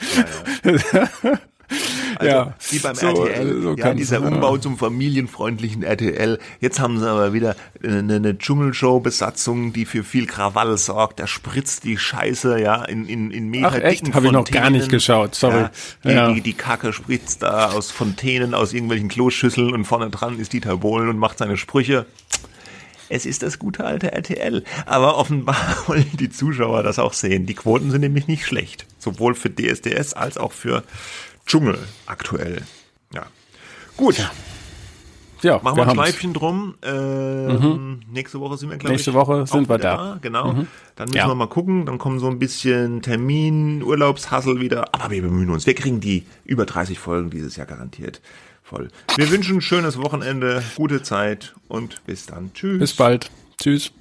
Naja. Also, ja, wie beim so, RTL, so ja, dieser Umbau zum familienfreundlichen RTL. Jetzt haben sie aber wieder eine, eine Dschungelshow-Besatzung, die für viel Krawall sorgt. Da spritzt die Scheiße, ja, in, in, in Meter Ach echt? Habe ich noch gar nicht geschaut, sorry. Ja, die, ja. Die, die Kacke spritzt da aus Fontänen, aus irgendwelchen Kloschüsseln und vorne dran ist Dieter Bohlen und macht seine Sprüche. Es ist das gute alte RTL. Aber offenbar wollen die Zuschauer das auch sehen. Die Quoten sind nämlich nicht schlecht. Sowohl für DSDS als auch für Dschungel aktuell. Ja. Gut. Ja. Ja, Machen wir, ein Schleifchen drum. Ähm, mhm. Nächste Woche sind wir, glaube ich. Nächste Woche sind wir da. da. Genau. Mhm. Dann müssen ja. wir mal gucken. Dann kommen so ein bisschen Termin, Urlaubshassel wieder. Aber wir bemühen uns. Wir kriegen die über 30 Folgen dieses Jahr garantiert voll. Wir wünschen ein schönes Wochenende, gute Zeit und bis dann. Tschüss. Bis bald. Tschüss.